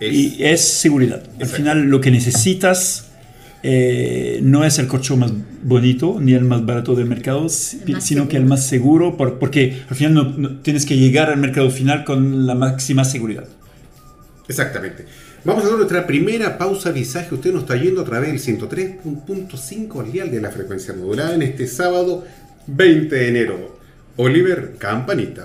Es- y es seguridad. Al final lo que necesitas eh, no es el corcho más bonito ni el más barato del mercado, sino seguro. que el más seguro, por- porque al final no- no- tienes que llegar al mercado final con la máxima seguridad. Exactamente. Vamos a hacer nuestra primera pausa visaje. Usted nos está yendo a través del 103.5 al dial de la frecuencia modulada en este sábado 20 de enero. Oliver Campanita.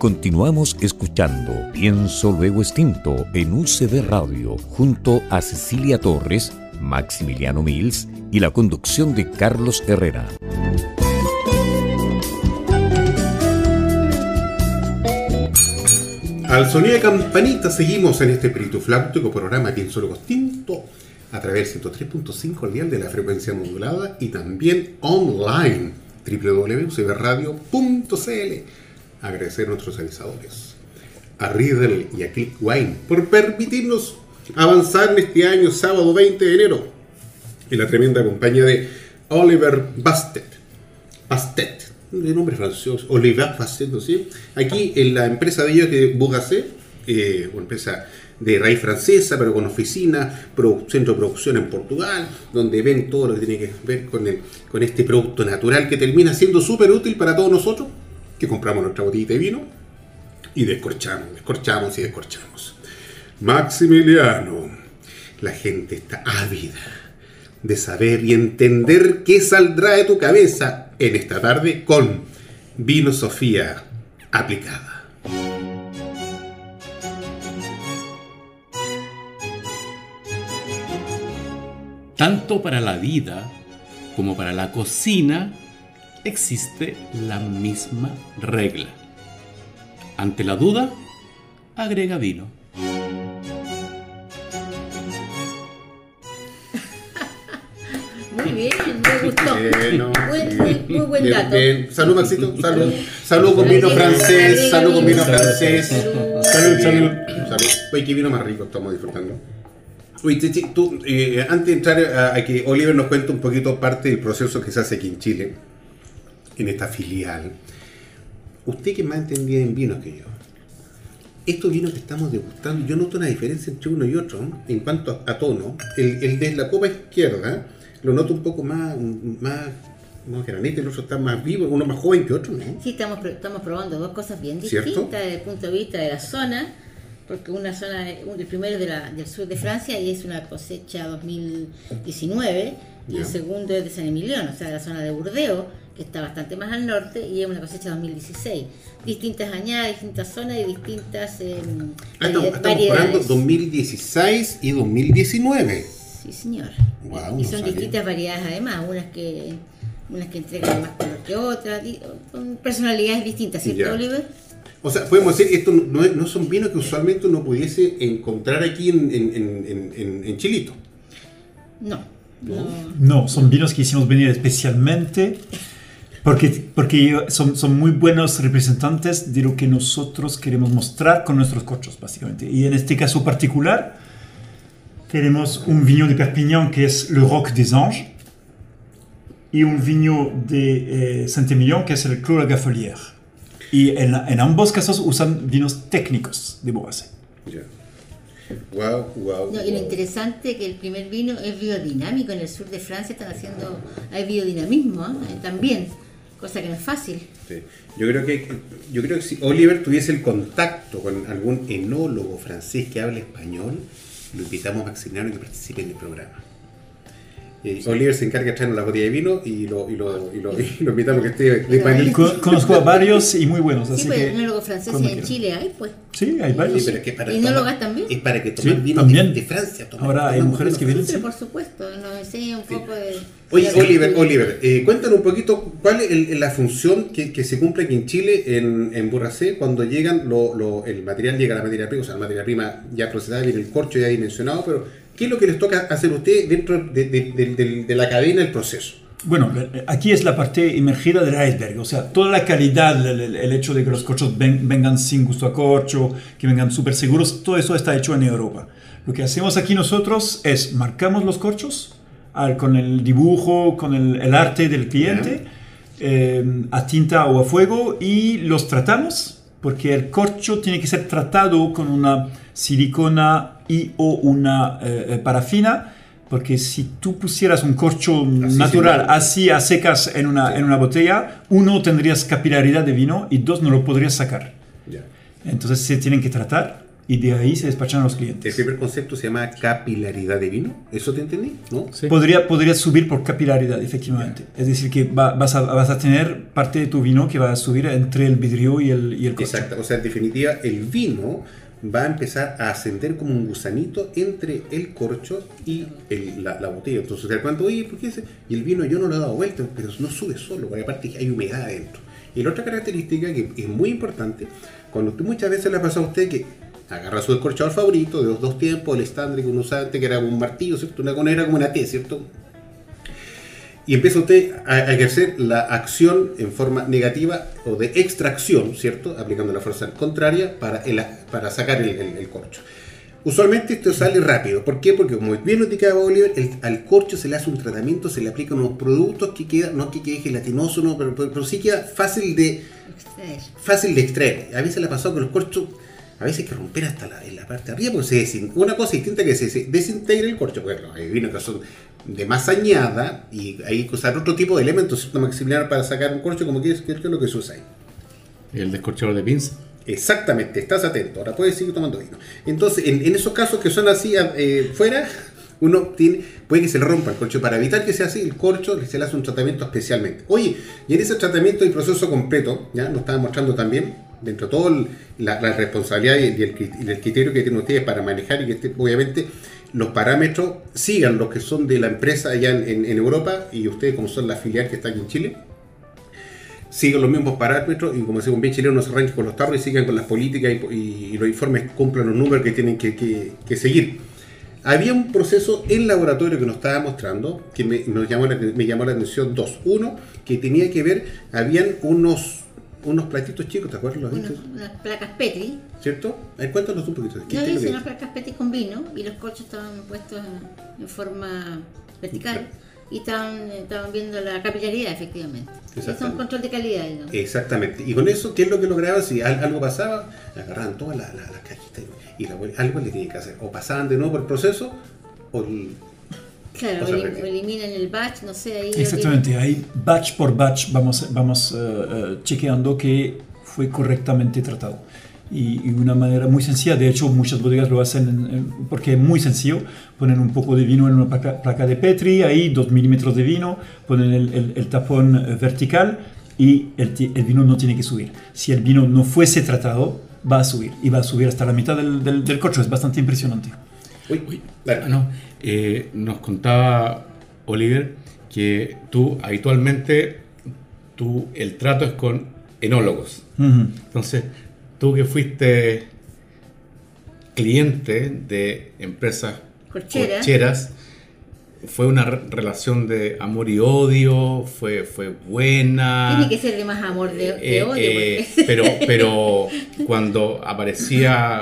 Continuamos escuchando Pienso Luego Extinto en UCB Radio junto a Cecilia Torres, Maximiliano Mills y la conducción de Carlos Herrera. Al sonido de campanita seguimos en este espíritu fláutico programa Pienso Luego Extinto a través del 103.5 al dial de la frecuencia modulada y también online www.ucbradio.cl Agradecer a nuestros avisadores, a Riddle y a Click Wine por permitirnos avanzar en este año sábado 20 de enero en la tremenda compañía de Oliver Bastet. Bastet, de nombre francés, Oliver Bastet, ¿no sé? Aquí en la empresa de ellos que Bugacé, eh, una empresa de raíz francesa, pero con oficina, centro de producción en Portugal, donde ven todo lo que tiene que ver con, el- con este producto natural que termina siendo súper útil para todos nosotros, que compramos nuestra botellita de vino y descorchamos, descorchamos y descorchamos. Maximiliano, la gente está ávida de saber y entender qué saldrá de tu cabeza en esta tarde con Vino Sofía aplicada. Tanto para la vida como para la cocina existe la misma regla. Ante la duda, agrega vino. <laughs> Muy bien, me gustó. Bueno, Buen- sí. muy, muy buen Bien, dato. bien. Salud, Maxito. Salud. Salud con vino francés. Salud con vino francés. Salud. Salud, salud. Oye, qué vino más rico estamos disfrutando. Oye, Chichi, tú, eh, antes de entrar a, a que Oliver nos cuente un poquito parte del proceso que se hace aquí en Chile, en esta filial, usted que más entendida en vinos que yo, estos vinos que estamos degustando, yo noto una diferencia entre uno y otro ¿no? en cuanto a, a tono. El, el de la copa izquierda lo noto un poco más, más, más granete, el otro está más vivo, uno más joven que otro, ¿no? Sí, estamos, estamos probando dos cosas bien ¿Cierto? distintas desde el punto de vista de la zona, porque una zona, el primero es de la- del sur de Francia y es una cosecha 2019, y el segundo es de San Emiliano, o sea, la zona de Burdeos, que está bastante más al norte, y es una cosecha 2016. Distintas añadas, distintas zonas y distintas eh, Ah, estamos, vari- estamos hablando variedades. 2016 y 2019. Sí, señor. Guau, y no son sabía. distintas variedades además, unas que unas que entregan más color que otras, con personalidades distintas, ¿cierto, Ya. Oliver? O sea, podemos decir, esto no, es- no son vinos que usualmente uno pudiese encontrar aquí en, en, en- en- en- en Chilito. No. no. No, son vinos que hicimos venir especialmente porque, porque son, son muy buenos representantes de lo que nosotros queremos mostrar con nuestros corchos, básicamente. Y en este caso particular, tenemos un viño de Perpignan que es Le Roc des Anges y un viño de eh, Saint-Emilion que es el Clos la Gaffelière. Y en, en ambos casos usan vinos técnicos de Bourgogne. Ya. Wow, wow. No, y lo interesante es que el primer vino es biodinámico. En el sur de Francia están haciendo, hay biodinamismo ¿eh? también, cosa que no es fácil. Yo creo que yo creo que si Oliver tuviese el contacto con algún enólogo francés que hable español, lo invitamos a Maximiliano que participe en el programa. Eh, Oliver se encarga de traernos la botella de vino y lo, y lo, y lo, y lo invitamos que esté de Pero panel. conozco a varios y muy buenos, Sí, así pues que... enólogos franceses cuando en quieran. Chile hay, pues. Sí, hay Sí, varios. pero es que para ¿Y no tomar- lo gastan bien? Es para que tomar Sí, vino también. de, de Francia. tomar- Ahora hay mujeres que vienen, Pero sí. por supuesto, nos enseña un poco de... Oye, Oliver. Oliver, eh, cuéntanos un poquito cuál es el- la función que, que se cumple aquí en Chile, en, en Burracé, cuando llegan lo, lo- el material, llega la materia prima, o sea, la materia prima ya procesada, viene el corcho ya dimensionado, pero ¿qué es lo que les toca hacer a ustedes dentro de, de- de- de- la cadena del proceso? Bueno, eh, aquí es la parte emergida del iceberg, o sea, toda la calidad, el, el- el hecho de que los corchos ven- vengan sin gusto a corcho, que vengan súper seguros, todo eso está hecho en Europa. Lo que hacemos aquí nosotros es marcamos los corchos al- con el dibujo, con el, el arte del cliente, eh, a tinta o a fuego, y los tratamos, porque el corcho tiene que ser tratado con una silicona y o una eh, eh, parafina, porque si tú pusieras un corcho natural sin- así a secas en una, en una botella, uno tendrías capilaridad de vino y dos no lo podrías sacar. Ya. Entonces se tienen que tratar y de ahí se despachan a los El clientes. primer concepto se llama capilaridad de vino, ¿eso te entendí? ¿No? Sí. Podría, podría subir por capilaridad, efectivamente. Es decir, que va- vas, a, vas a tener parte de tu vino que va a subir entre el vidrio y el, y el corcho. Exacto, o sea, en definitiva, el vino va a empezar a ascender como un gusanito entre el corcho y la, la botella. Entonces, cuenta, oye, ¿por qué ese? Y el vino yo no lo he dado vuelta, pero no sube solo, porque aparte hay humedad adentro. Y la otra característica que es muy importante, cuando tú muchas veces le ha pasado a usted que agarra su descorchador favorito de los dos tiempos, el estándar que uno usaba antes, que era un martillo, ¿cierto? Una conera como una T, ¿cierto? Y empieza usted a ejercer la acción en forma negativa o de extracción, ¿cierto? Aplicando la fuerza contraria para, el- para sacar el, el- el corcho. Usualmente esto sale rápido. ¿Por qué? Porque como bien indicaba Oliver, el- al corcho se le hace un tratamiento, se le aplican unos productos que queda, no que quede gelatinoso, no, pero, pero- pero sí queda fácil de, Extraer. fácil de extraer. A veces le ha pasado que los corchos, a veces hay que romper hasta la, en la parte de arriba, porque se desin- una cosa distinta que se, se desintegra el corcho, porque no, hay vinos que son de más añada y hay que usar otro tipo de elementos, ¿cierto? Maximiliano, para sacar un corcho, como que es, que es lo que se usa ahí. El descorchador de pinza. Exactamente, estás atento, ahora puedes seguir tomando vino. Entonces, en, en esos casos que son así eh, fuera, <laughs> uno tiene, puede que se le rompa el corcho. Para evitar que sea así, el corcho se le hace un tratamiento especialmente. Oye, y en ese tratamiento y proceso completo, ya nos estaba mostrando también, dentro de todo la, la responsabilidad y el, criterio que tienen ustedes para manejar y que este- obviamente los parámetros sigan los que son de la empresa allá en, Europa y ustedes como son la filial que está aquí en Chile sigan los mismos parámetros y como decimos bien chileno no se arranquen con los tarros y sigan con las políticas y, los informes cumplan los números que tienen que, seguir. Había un proceso en laboratorio que nos estaba mostrando que me, llamó la, me llamó la atención dos. Uno, que tenía que ver, habían unos, unos platitos chicos, ¿te acuerdas? ¿Los Unas, unas placas Petri. ¿Cierto? A ver, cuéntanos un poquito. ¿Qué Yo hice unas placas Petri con vino y los corchos estaban puestos en, forma vertical y estaban, estaban viendo la capilaridad, efectivamente. Es un control de calidad. digamos. Exactamente. Y con eso, ¿qué es lo que lograban? Si al- algo pasaba, agarraban todas las la, cajitas y la, algo le tenían que hacer. O pasaban de nuevo por el proceso, o el- Claro, O sea, elim- eliminan el batch, no sé, ahí. Exactamente, ahí batch por batch vamos, vamos eh, eh, chequeando que fue correctamente tratado. Y, y una manera muy sencilla, de hecho muchas bodegas lo hacen en- en- porque es muy sencillo, ponen un poco de vino en una placa, placa de Petri, ahí dos milímetros de vino, ponen el, el- el tapón eh, vertical y el, el vino no tiene que subir. Si el vino no fuese tratado, va a subir y va a subir hasta la mitad del, del, del corcho, es bastante impresionante. Uy, Uy, ah, no. Eh, nos contaba Oliver que tú habitualmente tú, el trato es con enólogos. Entonces, tú que fuiste cliente de empresas Corcheras. corcheras, ¿fue una re- relación de amor y odio? ¿Fue, fue buena? Tiene que ser de más amor de, de Eh, odio. eh, pero, pero <laughs> cuando aparecía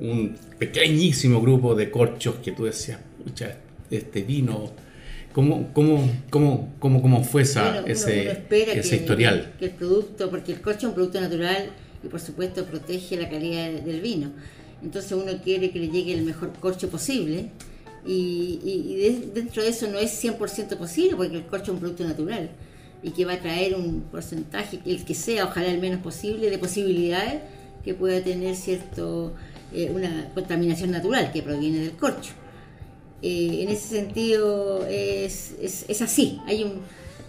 un pequeñísimo grupo de corchos que tú decías, pucha, este vino, ¿cómo, cómo, cómo, cómo, cómo fue esa, Bueno, uno- ese, uno ese que, historial? que el producto, porque el corcho es un producto natural y por supuesto protege la calidad de- del vino. Entonces uno quiere que le llegue el mejor corcho posible y, y- y de- dentro de eso no es 100% posible porque el corcho es un producto natural y que va a traer un porcentaje, el que sea, ojalá el menos posible, de posibilidades que pueda tener cierto eh, una contaminación natural que proviene del corcho. eh, en ese sentido es, es, es así, hay un,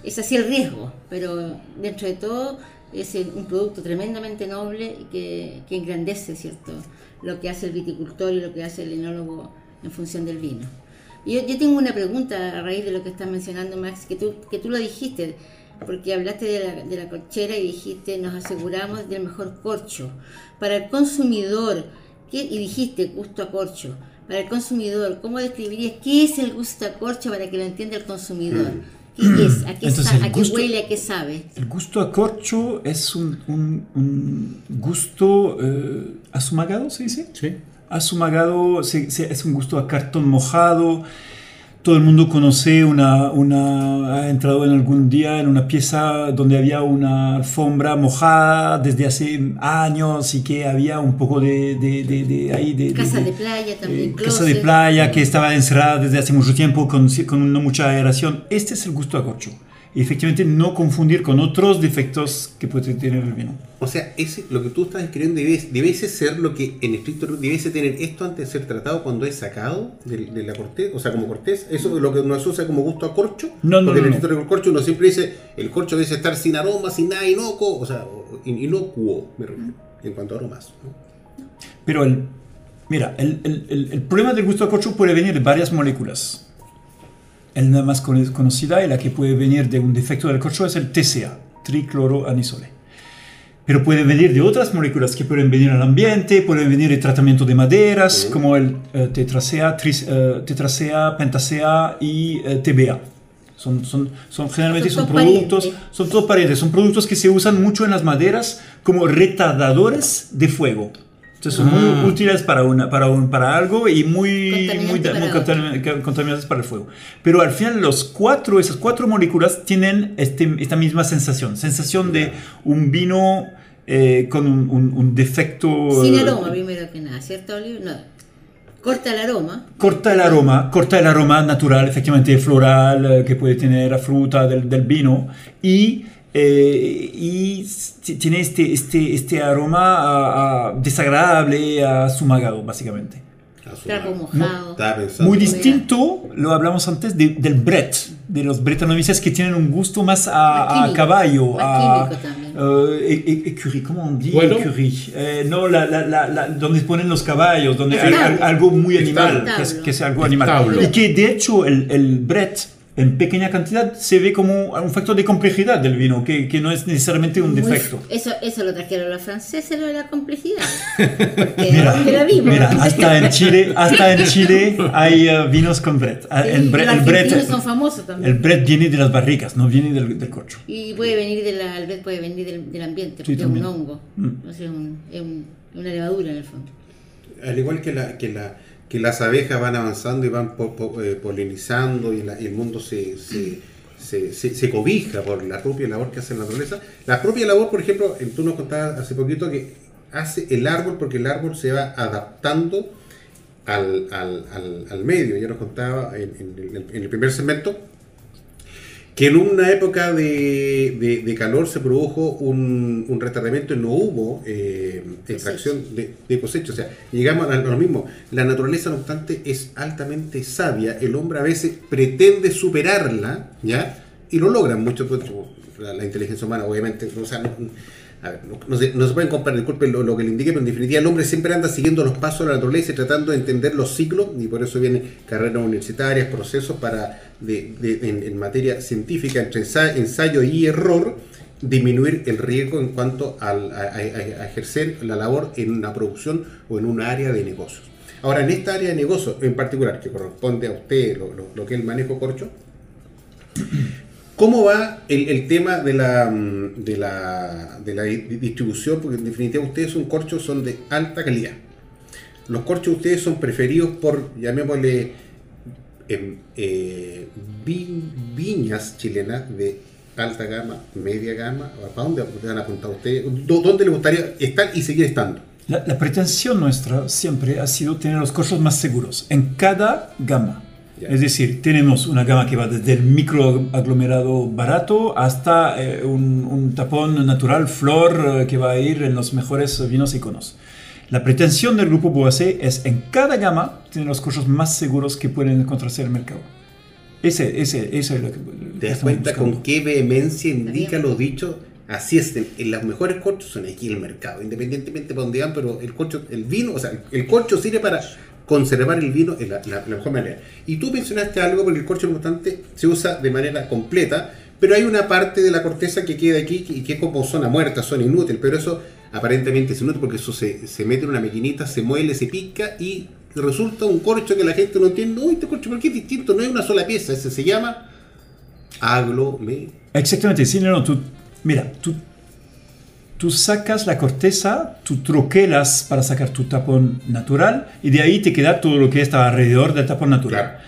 es así el riesgo, pero dentro de todo es un producto tremendamente noble que, que engrandece cierto lo que hace el viticultor y lo que hace el enólogo en función del vino. Yo, yo tengo una pregunta a raíz de lo que estás mencionando, Max, que tú, que tú lo dijiste, porque hablaste de la, de la corchera y dijiste, nos aseguramos del mejor corcho. Para el consumidor, ¿qué? y dijiste gusto a corcho, para el consumidor, ¿cómo describirías qué es el gusto a corcho para que lo entienda el consumidor? ¿Qué es? ¿A qué, <clears throat> Entonces, sa- el a qué gusto- huele? ¿A qué sabe? El gusto a corcho es un, un- un gusto eh, asumagado, ¿se dice? Sí. Asumagado se- se- es un gusto a cartón mojado. Todo el mundo conoce una, una, ha entrado en algún día en una pieza donde había una alfombra mojada desde hace años y que había un poco de, de, de- de ahí de, de- Casa de- playa también. eh, casa de playa que estaba encerrada desde hace mucho tiempo con, con no mucha aeración. Este es el gusto a corcho. Y efectivamente no confundir con otros defectos que puede tener el vino. O sea, ese, lo que tú estás escribiendo debe, ser lo que en estricto debiese tener esto antes de ser tratado cuando es sacado de, de la cortez, o sea, como cortez. Eso es lo que uno asocia como gusto a corcho. No, no, porque no, en no. estricto corcho uno siempre dice el corcho debe estar sin aroma, sin nada inocuo, o sea, inocuo, me refiero, en cuanto a aromas. Pero el, mira, el, el- el- el problema del gusto a corcho puede venir de varias moléculas. El la más cono- conocida y la que puede venir de un defecto del corcho es el TCA, tricloroanisole. Pero puede venir de otras moléculas que pueden venir al ambiente, pueden venir de tratamiento de maderas, Sí. como el eh, tetracea, tris- eh, tetracea, pentacea y eh, TBA. Son, son, son generalmente Son productos, parientes. son todos parientes, son productos que se usan mucho en las maderas como retardadores de fuego. Entonces son Ah. muy útiles para, una, para, un, para algo y muy, Contaminante muy, muy contaminantes para el fuego. Pero al final los cuatro, esas cuatro moléculas tienen este, esta misma sensación, sensación de un vino eh, con un, un- un defecto... Sin eh, aroma, primero que nada, ¿cierto, Oliver? No. Corta el aroma. Corta el aroma, corta el aroma natural, efectivamente floral, eh, que puede tener la fruta del, del vino y, eh, y tiene este, este, este aroma a- a desagradable, a sumagado, básicamente. Trago mojado. Muy distinto, lo hablamos antes, de- del Brett, de los Brettanomyces que tienen un gusto más a, Más a caballo, más a también. eh, e- e- écurie, ¿cómo on dit Bueno. Eh, no, la, la, la, la- donde ponen los caballos, donde hay algo muy animal, que es, que es algo animal. Establo. Y que de hecho el, el Brett en pequeña cantidad se ve como un factor de complejidad del vino, que, que no es necesariamente un defecto. Eso, eso lo trajeron los franceses, lo de la complejidad. <laughs> Porque porque la vimos. Mira, hasta en Chile, hasta en Chile hay eh, vinos con Brett. Ah, Sí, el, Brett- los el Brett- son famosos también. el Brett viene de las barricas, no viene del, del corcho. Y puede venir de la, el Brett puede venir del, del ambiente, Sí, porque es un hongo. Mm. O sea, es, un- es un- una levadura en el fondo. Al igual que, la, que, la, que las abejas van avanzando y van po- eh, polinizando y, la- y el mundo se, se, se, cobija por la propia labor que hace la naturaleza. La propia labor, por ejemplo, tú nos contabas hace poquito que hace el árbol porque el árbol se va adaptando al, al, al, medio. Ya nos contaba en el primer segmento que en una época de, de- de calor se produjo un, un retardamiento y no hubo eh, extracción de, de cosecha. O sea, llegamos a lo mismo. La naturaleza, no obstante, es altamente sabia. El hombre a veces pretende superarla, ¿ya? Y lo logran mucho. pues, la, la inteligencia humana, obviamente. O sea, no, no, se, pueden comparar, disculpen lo, lo que le indique, pero en definitiva el hombre siempre anda siguiendo los pasos de la naturaleza y tratando de entender los ciclos, y por eso vienen carreras universitarias, procesos para, en, materia científica, entre ensa- ensayo y error, disminuir el riesgo en cuanto al- a, ejercer la labor en una producción o en un área de negocios. Ahora, en esta área de negocios en particular, que corresponde a usted, lo- lo que es el manejo corcho, ¿Cómo va el, tema de la, mm, de, la, de la di- distribución? Porque en definitiva ustedes son corchos, son de alta calidad. Los corchos de ustedes son preferidos por, llamémosle, em, eh, vi- viñas chilenas de alta gama, media gama. ¿Para dónde van a apuntar ustedes? ¿Dó- ¿Dónde les gustaría estar y seguir estando? La, la pretensión nuestra siempre ha sido tener los corchos más seguros en cada gama. Es decir, tenemos una gama que va desde el microaglomerado barato hasta eh, un, un tapón natural flor eh, que va a ir en los mejores vinos iconos. La pretensión del grupo Boacé es en cada gama tener los corchos más seguros que pueden encontrarse en el mercado. Ese, ese, ese es lo que... ¿Te das cuenta buscando. con qué vehemencia indica los dichos? Así es, en, los mejores corchos son aquí en el mercado, independientemente de dónde van, pero el corcho, el vino, o sea, el corcho sirve para conservar el vino en la, la- la mejor manera. Y tú mencionaste algo, porque el corcho importante se usa de manera completa, pero hay una parte de la corteza que queda aquí y que es como zona muerta, zona inútil, pero eso aparentemente es inútil porque eso se, se mete en una maquinita, se muele, se pica y resulta un corcho que la gente no entiende. Uy, este corcho, ¿por qué es distinto? No es una sola pieza, ese se llama aglome. Exactamente, sí, no, no, tú, mira, tú, tú sacas la corteza, tú troquelas para sacar tu tapón natural y de ahí te queda todo lo que está alrededor del tapón natural.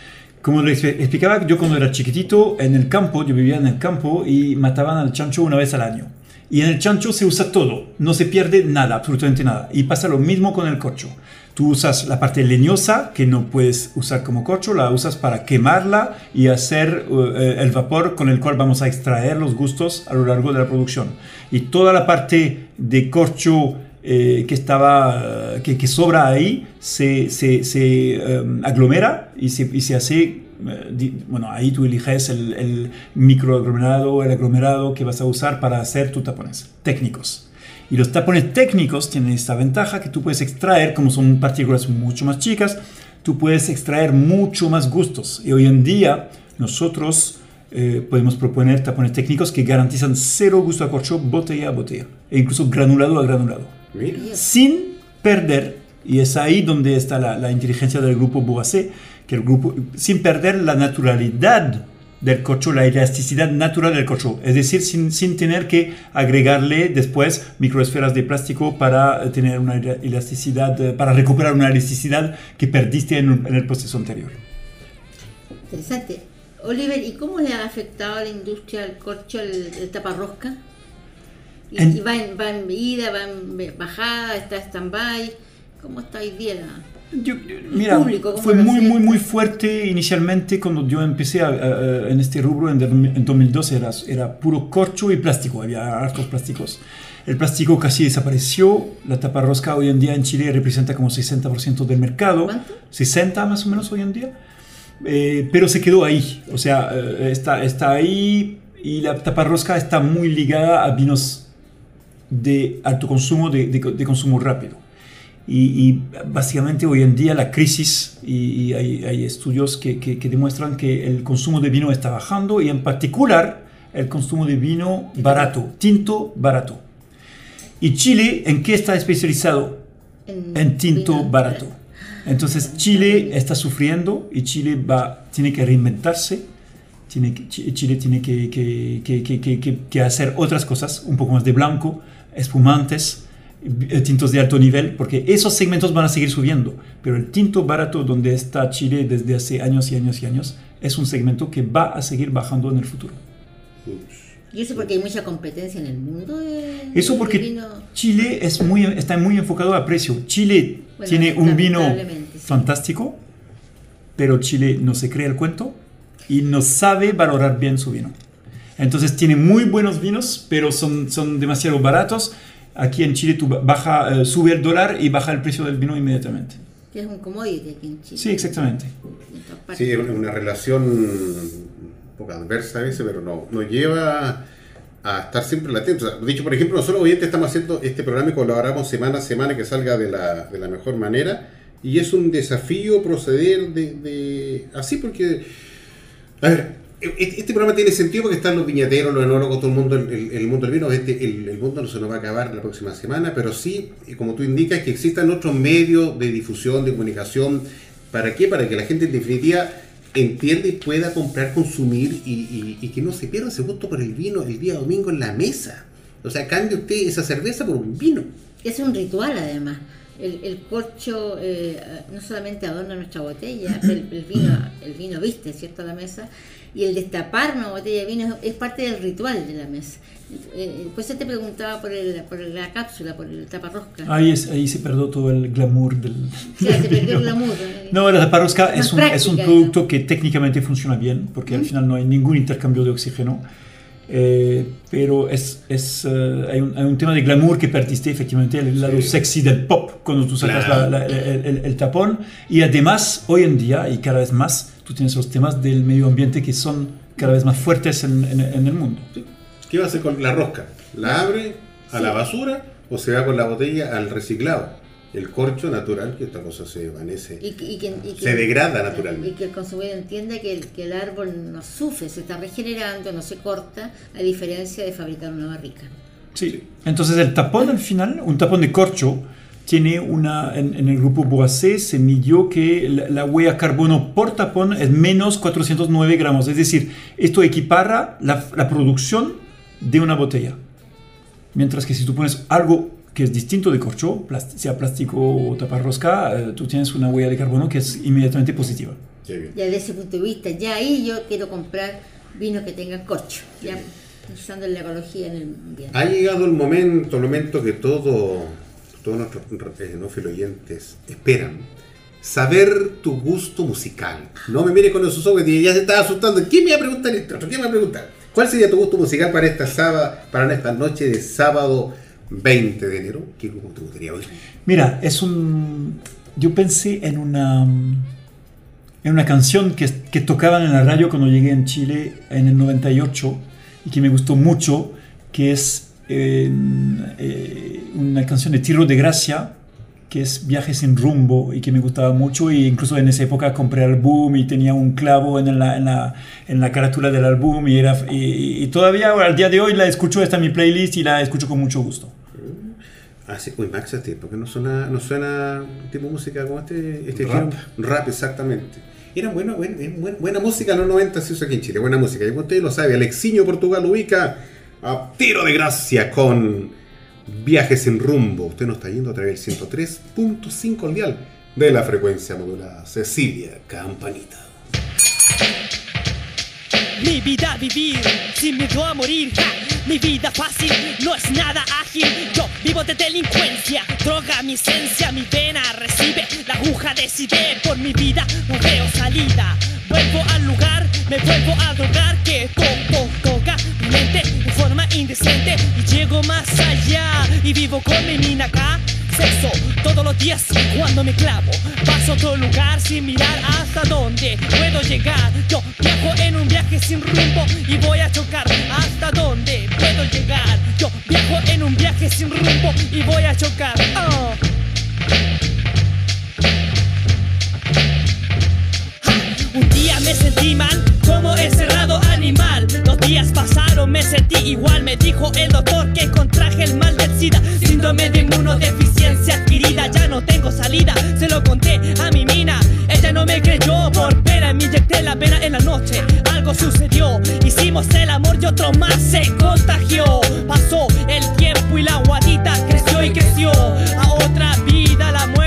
Como les explicaba, yo cuando era chiquitito, en el campo, yo vivía en el campo y mataban al chancho una vez al año. Y en el chancho se usa todo, no se pierde nada, absolutamente nada. Y pasa lo mismo con el corcho. Tú usas la parte leñosa, que no puedes usar como corcho, la usas para quemarla y hacer eh, el vapor con el cual vamos a extraer los gustos a lo largo de la producción. Y toda la parte de corcho eh, que estaba eh, que, sobra ahí se, eh, aglomera y se, hace eh, bueno ahí tú eliges el, el microaglomerado el aglomerado que vas a usar para hacer tus tapones técnicos y los tapones técnicos tienen esta ventaja que tú puedes extraer como son partículas mucho más chicas tú puedes extraer mucho más gustos. Y hoy en día nosotros eh, podemos proponer tapones técnicos que garantizan cero gusto a corcho botella a botella e incluso granulado a granulado. Mira. sin perder, y es ahí donde está la, la inteligencia del grupo Boacé, que el grupo, sin perder la naturalidad del corcho, la elasticidad natural del corcho, es decir, sin, sin tener que agregarle después microesferas de plástico para tener una ela- elasticidad, eh, para recuperar una elasticidad que perdiste en, en el proceso anterior. Interesante. Oliver, ¿y cómo le ha afectado a la industria el corcho, el, el taparrosca? ¿Y, En- y va, en, va en ida, va en bajada, está stand-by? ¿Cómo está hoy día la...? Yo- mira, público, ¿cómo fue muy, muy, muy fuerte inicialmente cuando yo empecé a- a- a- en este rubro en, en 2012. Era, era puro corcho y plástico, había hartos plásticos. El plástico casi desapareció. La tapa rosca hoy en día en Chile representa como 60% del mercado. ¿Cuánto? 60 más o menos hoy en día. Eh, pero se quedó ahí. O sea, eh, está, está ahí y la tapa rosca está muy ligada a vinos de alto consumo, de, de- de consumo rápido. Y, y básicamente hoy en día la crisis, y, y hay, hay estudios que, que- que demuestran que el consumo de vino está bajando y en particular el consumo de vino barato, tinto barato. ¿Y Chile en qué está especializado? En tinto vino- barato. Entonces Chile está sufriendo y Chile va, tiene que reinventarse, tiene que- Chi- Chile tiene que, que- que- que- que- que- que hacer otras cosas, un poco más de blanco, espumantes, tintos de alto nivel, porque esos segmentos van a seguir subiendo, pero el tinto barato donde está Chile desde hace años y años y años es un segmento que va a seguir bajando en el futuro. ¿Y eso porque hay mucha competencia en el mundo? de- Eso de porque vino? Chile es muy, está muy enfocado a precio. Chile Bueno, tiene un vino sí. fantástico, pero Chile no se cree el cuento y no sabe valorar bien su vino. Entonces tiene muy buenos vinos, pero son, son demasiado baratos. Aquí en Chile tú baja, eh, sube el dólar y baja el precio del vino inmediatamente. Que es un commodity aquí en Chile. Sí, exactamente. Sí, es una- una relación un poco adversa a veces, pero no, nos lleva a estar siempre latentes. O sea, dicho, por ejemplo, nosotros oyentes estamos haciendo este programa y colaboramos semana a semana que salga de la, de la mejor manera. Y es un desafío proceder de, de- así porque, a ver, este programa tiene sentido porque están los viñateros, los enólogos, todo el mundo, el, el- mundo del vino. Este, el, el mundo no se nos va a acabar la próxima semana, pero sí, y como tú indicas, que existan otros medios de difusión, de comunicación. ¿Para qué? Para que la gente en definitiva entienda y pueda comprar, consumir y, y- que no se pierda ese gusto por el vino el día domingo en la mesa. O sea, cambie usted esa cerveza por un vino. Es un ritual además. El, el corcho eh, no solamente adorna nuestra botella, el, vino, el vino viste, ¿cierto? La mesa. Y el destapar una botella de vino es, es parte del ritual de la mesa. Eh, pues te preguntaba por, el, por la cápsula, por el taparrosca. Ahí, es, ahí se perdió todo el glamour del... O sea, se perdió el glamour. ¿eh? No, la taparrosca es un, es un práctica, producto que técnicamente funciona bien, porque al final no hay ningún intercambio de oxígeno. Eh, pero es, es, eh, hay, un, hay, un, tema de glamour que persiste efectivamente el lado sí. sexy del pop cuando tú sacas claro. la, la, el, el, el, tapón y además hoy en día y cada vez más tú tienes los temas del medio ambiente que son cada vez más fuertes en, en, en el mundo. Sí. ¿Qué va a hacer con la rosca? ¿La abre a sí. la basura o se va con la botella al reciclado? el corcho natural, que esta cosa se desvanece, y, y que, y que, se degrada naturalmente. Y que el consumidor entienda que el, que el, árbol no sufre, se está regenerando, no se corta, a diferencia de fabricar una barrica. Sí, entonces el tapón al final, un tapón de corcho, tiene una, en, en el grupo Boissé se midió que la, la, huella carbono por tapón es menos 409 gramos, es decir, esto equipara la, la producción de una botella. Mientras que si tú pones algo que es distinto de corcho, sea plástico o taparrosca, eh, tú tienes una huella de carbono que es inmediatamente positiva. Ya desde ese punto de vista, ya ahí yo quiero comprar vino que tenga corcho, ya pensando en la ecología en el ambiente. Ha llegado el momento, el momento que todo, todos nuestros enófilos oyentes esperan. Saber tu gusto musical. No me mires con esos ojos que ya se estaba asustando. ¿Quién me va a preguntar esto? ¿Quién me va a preguntar? ¿Cuál sería tu gusto musical para esta sábado, para esta noche de sábado 20 de enero. ¿Qué grupo te gustaría oír? Mira, es un. Yo pensé en una. En una canción que, que tocaban en la radio cuando llegué en Chile en el 98 y que me gustó mucho, que es eh, eh, una canción de Tiro de Gracia, que es Viaje sin rumbo y que me gustaba mucho y incluso en esa época compré el álbum y tenía un clavo en la, en la, en la carátula del álbum y, era, y, y, todavía al día de hoy la escucho, está en mi playlist y la escucho con mucho gusto. Ah, sí, uy, Max, este, porque no suena, no suena tipo de música como este, este rap. rap, exactamente. Era buena, buena, buena, buena música en los 90 se usa aquí en Chile, buena música. Y como usted lo sabe, Alexiño Portugal ubica a tiro de gracia con Viajes sin rumbo. Usted nos está yendo a través del 103.5 al de la frecuencia modulada. Cecilia Campanita. Mi vida vivir sin miedo a morir. Ja. Mi vida fácil no es nada ágil. Yo vivo de delincuencia, droga mi esencia, mi vena recibe la aguja decide por mi vida no veo salida. Vuelvo al lugar, me vuelvo a drogar que toca de forma indecente y llego más allá y vivo con mi mina acá sexo todos los días cuando me clavo. Paso a otro lugar sin mirar hasta dónde puedo llegar. Yo viajo en un viaje sin rumbo y voy a chocar hasta dónde puedo llegar. Yo viajo en un viaje sin rumbo y voy a chocar. Oh. Un día me sentí mal, como encerrado animal. Días pasaron, me sentí igual. Me dijo el doctor que contraje el mal del SIDA. Síndrome de inmunodeficiencia adquirida, ya no tengo salida. Se lo conté a mi mina, ella no me creyó. Por pena me inyecté la vena en la noche. Algo sucedió, hicimos el amor y otro más se contagió. Pasó el tiempo y la guadita creció y creció. A otra vida la muerte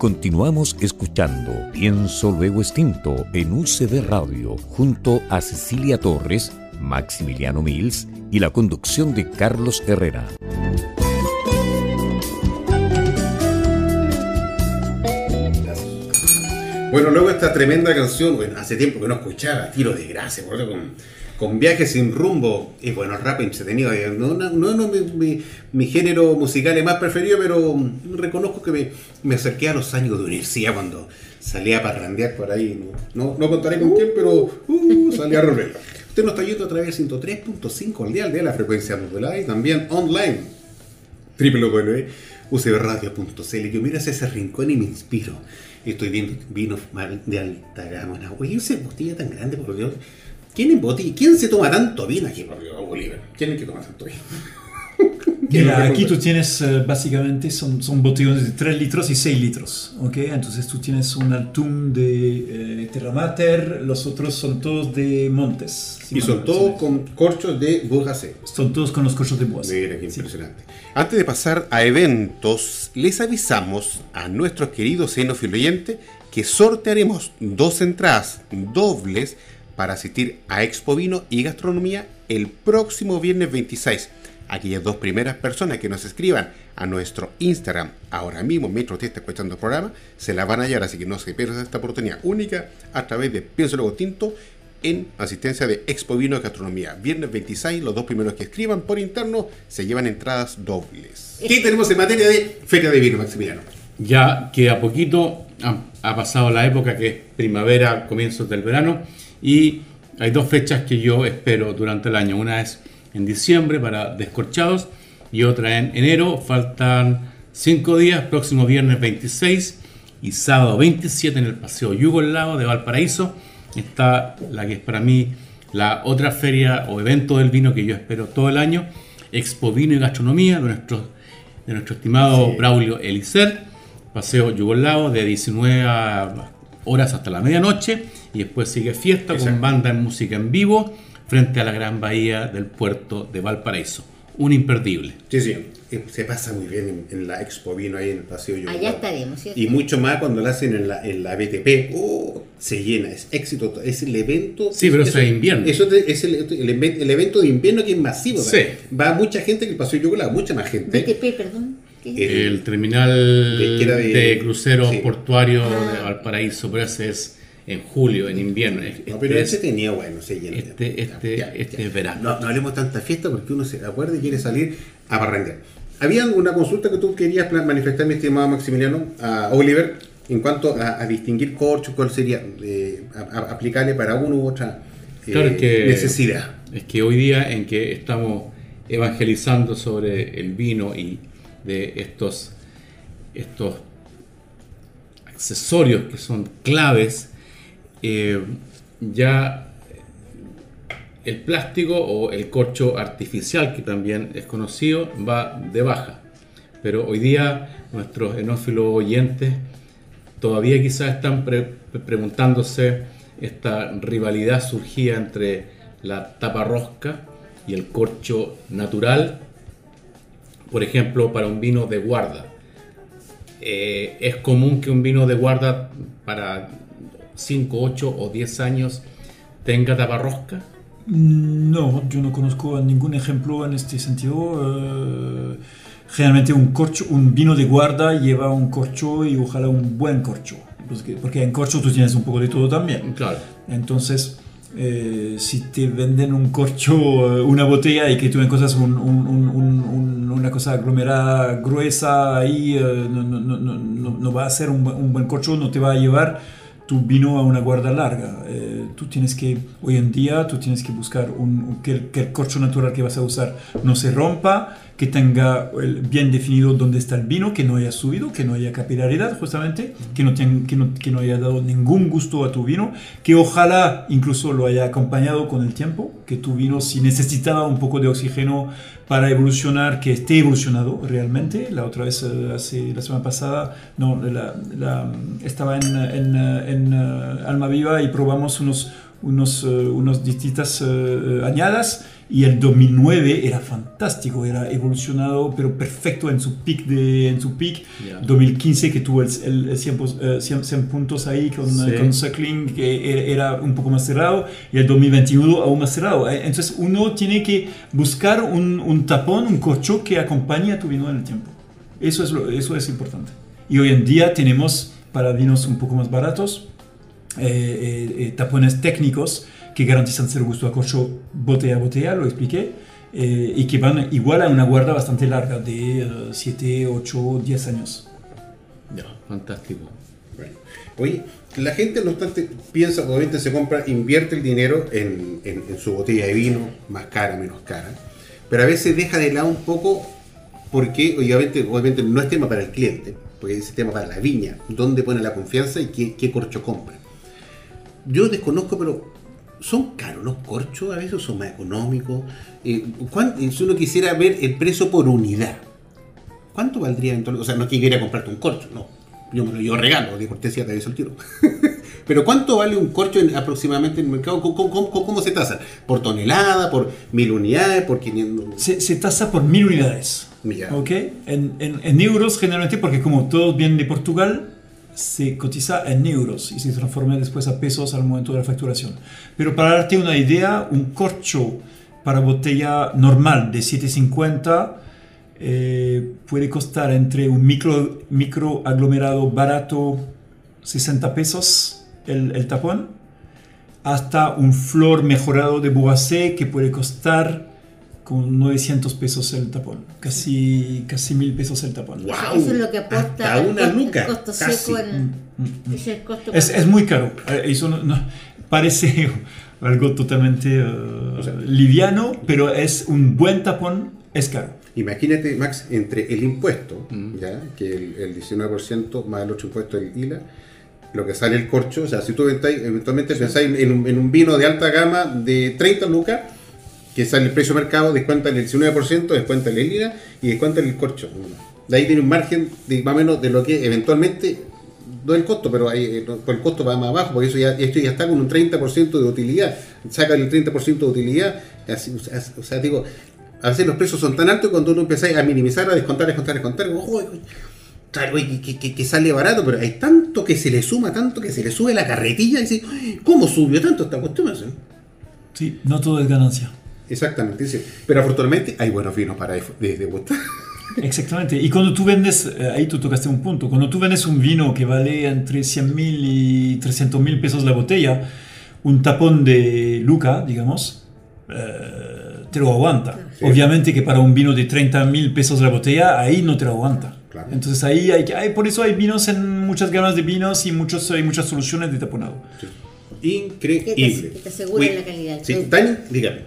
Continuamos escuchando Pienso Luego Extinto en UCB Radio junto a Cecilia Torres, Maximiliano Mills y la conducción de Carlos Herrera. Bueno, luego esta tremenda canción, bueno, hace tiempo que no escuchaba, tiro de gracia, por con con viajes sin rumbo y bueno, rap entretenido. No, no, no, no mi, mi, mi, género musical es más preferido, pero reconozco que me, me, acerqué a los años de universidad cuando salía a parrandear por ahí. No, no, no contaré con quién, pero uh, salía a romper. Usted nos está yendo a través de 103.5 al dial de la frecuencia modulada y también online. www.ucbradio.cl Yo miro hacia ese rincón y me inspiro. Estoy viendo vinos de alta gama. Oye, esa botella tan grande, por Dios. ¿Quién? ¿Quién se toma tanto vino aquí, por Dios, Bolívar? ¿Quién es que toma tanto vino? Mira, aquí tú tienes eh, básicamente son, son botellones de 3 litros y 6 litros, ¿ok? Entonces tú tienes un Altum de eh, Terra Mater, los otros son todos de Montes. si Y son todos con corchos de Bourgacé. Son todos con los corchos de boas. Mira, qué Sí. impresionante. Antes de pasar a eventos, les avisamos a nuestros queridos xenófilos oyentes que sortearemos dos entradas dobles para asistir a Expo Vino y Gastronomía el próximo viernes 26. Aquellas dos primeras personas que nos escriban a nuestro Instagram ahora mismo, mientras usted está escuchando el programa, se la van a hallar, así que no se pierdan esta oportunidad única a través de Pienso Luego Tinto en asistencia de Expo Vino y Gastronomía. Viernes 26, los dos primeros que escriban por interno se llevan entradas dobles. ¿Qué tenemos en materia de Feria de Vino, Maximiliano? Ya que a poquito ha, ha pasado la época que es primavera, comienzos del verano, y hay dos fechas que yo espero durante el año. Una es en diciembre para descorchados y otra en enero. Faltan cinco días, próximo viernes 26 y sábado 27 en el Paseo Yugoslavo de Valparaíso. Está la que es para mí la otra feria o evento del vino que yo espero todo el año, Expo Vino y Gastronomía de nuestro, de nuestro estimado Braulio Elicer, Paseo Yugoslavo de 19 a- horas hasta la medianoche y después sigue fiesta con banda en música en vivo frente a la gran bahía del puerto de Valparaíso. Un imperdible. Sí, sí, eh, se pasa muy bien en, en la Expo Vino ahí en el Paseo. Allá estaremos, ¿cierto? Y mucho más cuando la hacen en la, en la BTP. ¡Oh! se llena, es éxito. Es el evento. Sí, pero eso es invierno. Eso te- es el, el el evento de invierno que es masivo. Sí. Va mucha gente que el Paseo Yugoslavo, mucha más gente. BTP, perdón. El terminal de- de- de, cruceros sí. portuarios Ah. de Valparaíso, pero ese es en julio, en invierno. Es- No, pero este ese tenía bueno, se llena. este- este- ya, este ya. es verano. No, no hablemos tanta fiesta porque uno se acuerda y quiere salir a barrandear. ¿Había alguna consulta que tú querías manifestar, mi estimado Maximiliano, a Oliver, en cuanto a, a distinguir corchos, cuál sería eh, a- a- aplicable para una u otra eh, Claro, es que- necesidad? Es que hoy día en que estamos evangelizando sobre el vino y de estos, estos accesorios que son claves, eh, ya el plástico o el corcho artificial, que también es conocido, va de baja. Pero hoy día nuestros enófilos oyentes todavía quizás están pre- preguntándose esta rivalidad surgida entre la tapa rosca y el corcho natural, por ejemplo, para un vino de guarda. Eh, es común que un vino de guarda para 5, 8 o 10 años tenga tapa rosca. No, yo no conozco ningún ejemplo en este sentido. Eh, generalmente un corcho, un vino de guarda lleva un corcho y ojalá un buen corcho. Porque, porque en corcho tú tienes un poco de todo también. Claro. Entonces, eh, si te venden un corcho, eh, una botella y que tú encuentras un- un- un- un- un- una cosa aglomerada gruesa ahí, eh, no, no- no- no- no- no va a ser un buen corcho, no te va a llevar tu vino a una guarda larga. Eh, tú tienes que, hoy en día, tú tienes que buscar un, que el corcho natural que vas a usar no se rompa, que tenga bien definido dónde está el vino, que no haya subido, que no haya capilaridad justamente, que no, que no, que no haya dado ningún gusto a tu vino, que ojalá incluso lo haya acompañado con el tiempo, que tu vino si necesitaba un poco de oxígeno para evolucionar, que esté evolucionado realmente. La otra vez, eh, hace, la semana pasada, no, la- la- estaba en, en, en, eh, Alma Viva y probamos unos, unos, eh, unos distintas añadas y el 2009 era fantástico, era evolucionado, pero perfecto en su peak. De, en su peak. Ya. 2015 que tuvo el, el 100, pos- eh, 100 100 puntos ahí con, Sí. con Suckling, que era- era un poco más cerrado, y el 2021 aún más cerrado. Eh, Entonces uno tiene que buscar un, un tapón, un corcho que acompañe a tu vino en el tiempo. Eso es, lo- eso es importante. Y hoy en día tenemos para vinos un poco más baratos, eh, eh, eh, tapones técnicos que garantizan ser gusto a corcho botella a botella, lo expliqué, eh, y que van igual a una guarda bastante larga de 7, 8, 10 años. Ya, fantástico. Bueno. Oye, la gente no obstante piensa, obviamente se compra, invierte el dinero en, en- en su botella de vino, más cara, menos cara, pero a veces deja de lado un poco porque obviamente, obviamente no es tema para el cliente, porque es tema para la viña, dónde pone la confianza y qué, qué corcho compra. Yo desconozco, pero ¿Son caros los corchos? A veces son más económicos. Eh, ¿cuán- eh, si uno quisiera ver el precio por unidad, ¿cuánto valdría entonces? O sea, no que quiera comprarte un corcho, no. Yo me lo yo regalo, de cortesía te aviso el tiro. <laughs> Pero ¿cuánto vale un corcho en- aproximadamente en el mercado? ¿Cómo, cómo- cómo- cómo se tasa? ¿Por tonelada? ¿Por mil unidades? ¿Por 500? Se, se tasa por mil unidades. Ya. ¿Ok? En, en- en euros generalmente, porque como todos vienen de Portugal, se cotiza en euros y se transforma después a pesos al momento de la facturación. Pero para darte una idea, un corcho para botella normal de 750 eh, puede costar entre un micro, micro aglomerado barato 60 pesos el, tapón hasta un flor mejorado de Bourasé que puede costar con 900 pesos el tapón, casi, casi 1000 pesos el tapón. Wow. Eso es lo que aporta Hasta el una el costo casi. seco. en- Mm, ese es el costo Es, es muy caro, eh, eso no, no- parece <laughs> algo totalmente eh, sea- liviano, pero es un buen tapón, es caro. Imagínate, Max, entre el impuesto, Mm. ya que el, el 19% más el otro impuesto del ILA, lo que sale el corcho, o sea, si tú eventualmente pensáis en un, en un vino de alta gama de 30 lucas, que sale el precio de mercado, descuentan el 19%, descuentan el ILA y descuentan el corcho. De ahí tiene un margen de más o menos de lo que eventualmente, no el costo, pero eh, pues el costo va más abajo, porque eso ya, esto ya está con un 30% de utilidad. Saca el 30% de utilidad, o, sea, digo, a veces los precios son tan altos que cuando uno empieza a minimizar, a descontar, descontar, descontar, claro, que, que- sale barato, pero hay tanto que se le suma, tanto que se le sube la carretilla y dice, "Ay, ¿cómo subió tanto esta cuestión? Sí, no todo es ganancia. Exactamente, dice, pero afortunadamente hay buenos vinos para de, de, degustar. Exactamente. Y cuando tú vendes, eh, ahí tú tocaste un punto, cuando tú vendes un vino que vale entre 100 mil y 300 mil pesos la botella, un tapón de Luca, digamos, eh, te lo aguanta. Sí. Obviamente que para un vino de 30 mil pesos la botella, ahí no te lo aguanta. Claro. Entonces ahí hay, que- hay- por eso hay vinos en muchas gamas de vinos y muchos, hay muchas soluciones de taponado. Increíble. Que te- que te aseguran la calidad Sí. Dani, dígame.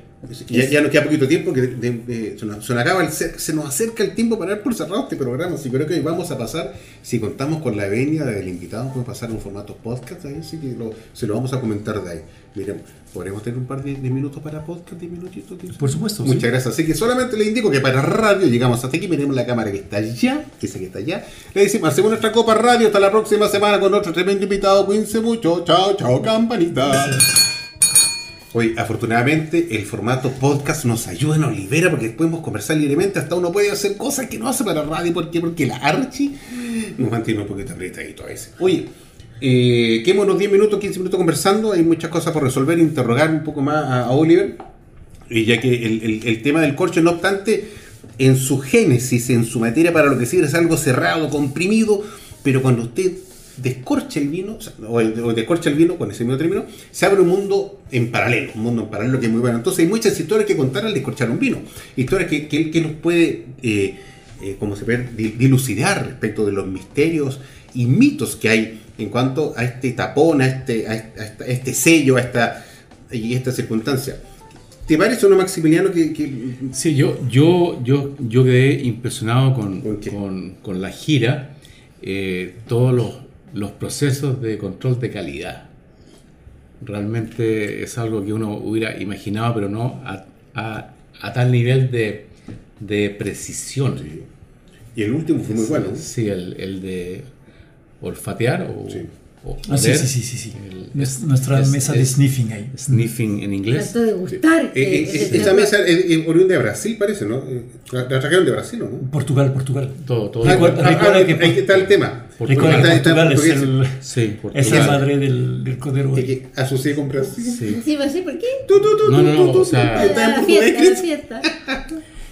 Ya, ya nos queda poquito tiempo, que de- de- se, nos, se nos acaba el cer- se nos acerca el tiempo para dar por cerrado este programa. Así que creo que hoy vamos a pasar, si contamos con la venia del invitado, podemos pasar a un formato podcast ahí, así que lo- se lo vamos a comentar de ahí. Miren, ¿podremos tener un par de, de minutos para podcast? ¿10 minutitos? 15? Por supuesto, Muchas sí. gracias. Así que solamente le indico que para radio llegamos hasta aquí. Miremos la cámara que está allá, esa que está allá. Le decimos, hacemos nuestra copa radio. Hasta la próxima semana con otro tremendo invitado. Cuídense mucho. Chao, chao, campanita. Hoy, afortunadamente, el formato podcast nos ayuda, nos libera, porque podemos conversar libremente. Hasta uno puede hacer cosas que no hace para radio. ¿Por qué? Porque la Archie nos mantiene un poquito apretadito a veces. Oye, eh, quedemos unos 10 minutos, 15 minutos conversando. Hay muchas cosas por resolver, interrogar un poco más a, Oliver. Y ya que el- el tema del corcho, no obstante, en su génesis, en su materia para lo que sirve, es algo cerrado, comprimido, pero cuando usted descorcha el vino, o, sea, o- o descorcha el vino, con ese mismo término, se abre un mundo en paralelo, un mundo en paralelo que es muy bueno. Entonces hay muchas historias que contar al descorchar un vino, historias que, que, que nos puede, eh, eh, como se di- dilucidar respecto de los misterios y mitos que hay en cuanto a este tapón, a este, a este, a este sello, a esta, y esta circunstancia. ¿Te parece, no, Maximiliano, que, que- Sí, yo, yo, yo, yo quedé impresionado con, con, con la gira, eh, todos los, los procesos de control de calidad. Realmente es algo que uno hubiera imaginado, pero no a, a- a tal nivel de, de precisión. Y el último fue muy bueno. Sí, el, el de olfatear o, Sí. O Ah, sí, sí, sí, sí, sí. El- Nues- es- Nuestra es- mesa de es- sniffing ahí. Sniffing en inglés. Tanto de gustar. Eh, que eh, ese esa tema- mesa es, oriunda de Brasil, parece, ¿no? Eh, La, la trajeron de Brasil, ¿o ¿no? Portugal, Portugal. Todo, todo. Ah, Recuerda- ah, recuerda ah, que- ahí está el tema. Recuerda Está- que está en Portugal es, el, <laughs> Sí, es la Portugal. madre del, del codero. Que, que asocié con Brasil. Sí. Sí, a ser, ¿por qué? Tu, tu, tu, No, no, no, tu, o sea- la fiesta, la <laughs> fiesta.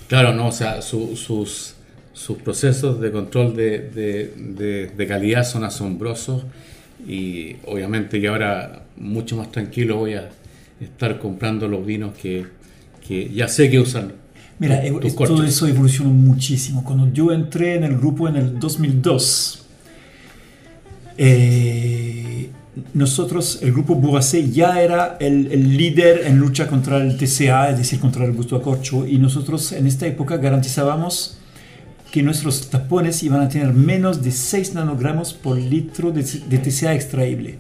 Claro, no, o sea, su- sus, sus procesos de control de, de- de- de calidad son asombrosos y obviamente que ahora mucho más tranquilo voy a estar comprando los vinos que, que ya sé que usan. Mira, tu- todo eso evolucionó muchísimo. Cuando yo entré en el grupo en el 2002, eh, nosotros, el grupo Bourasé, ya era el, el líder en lucha contra el TCA, es decir, contra el gusto a corcho, y nosotros en esta época garantizábamos que nuestros tapones iban a tener menos de 6 nanogramos por litro de, de TCA extraíble.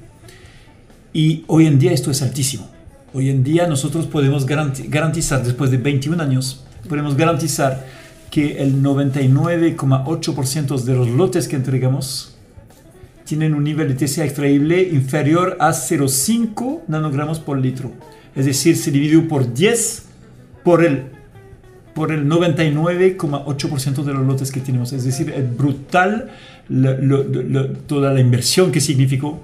Y hoy en día esto es altísimo. Hoy en día nosotros podemos garanti- garantizar, después de 21 años, podemos garantizar que el 99,8% de los lotes que entregamos tienen un nivel de TCA extraíble inferior a 0,5 nanogramos por litro. Es decir, se dividió por 10 por el, por el 99,8% de los lotes que tenemos. Es decir, es brutal lo- lo- lo- toda la inversión que significó,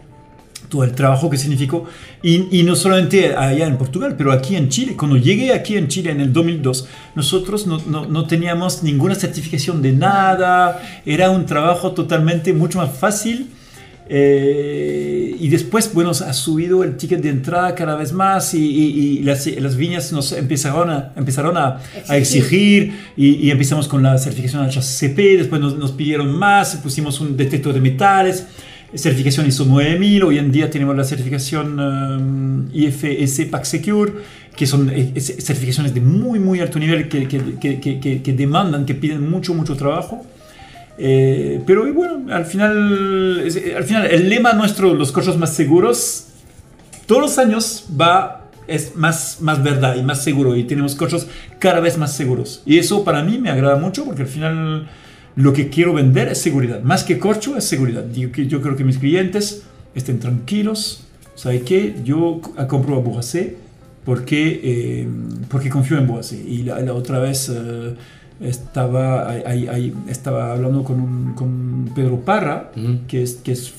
todo el trabajo que significó. Y, y no solamente allá en Portugal, pero aquí en Chile. Cuando llegué aquí en Chile en el 2002, nosotros no, no- no teníamos ninguna certificación de nada. Era un trabajo totalmente mucho más fácil. Eh, y después, bueno, ha subido el ticket de entrada cada vez más y, y- y las, las viñas nos empezaron a, empezaron a, a exigir y, y empezamos con la certificación HACCP, después nos, nos pidieron más, pusimos un detector de metales, certificación ISO 9000, hoy en día tenemos la certificación um, IFS PAC Secure, que son eh, eh, certificaciones de muy, muy alto nivel que- que- que- que demandan, que piden mucho, mucho trabajo. Eh, pero bueno, al final, es- al final el lema nuestro, los coches más seguros, todos los años va, es más, más verdad y más seguro y tenemos coches cada vez más seguros. Y eso para mí me agrada mucho porque al final lo que quiero vender es seguridad. Más que corcho es seguridad. Yo, yo creo que mis clientes estén tranquilos. ¿Sabe qué? Yo compro a Bourasé porque, eh, porque confío en Bourasé. Y la, la otra vez... eh, estaba, ahí- ahí- estaba hablando con, un- con Pedro Parra, Ujú. que, es, que es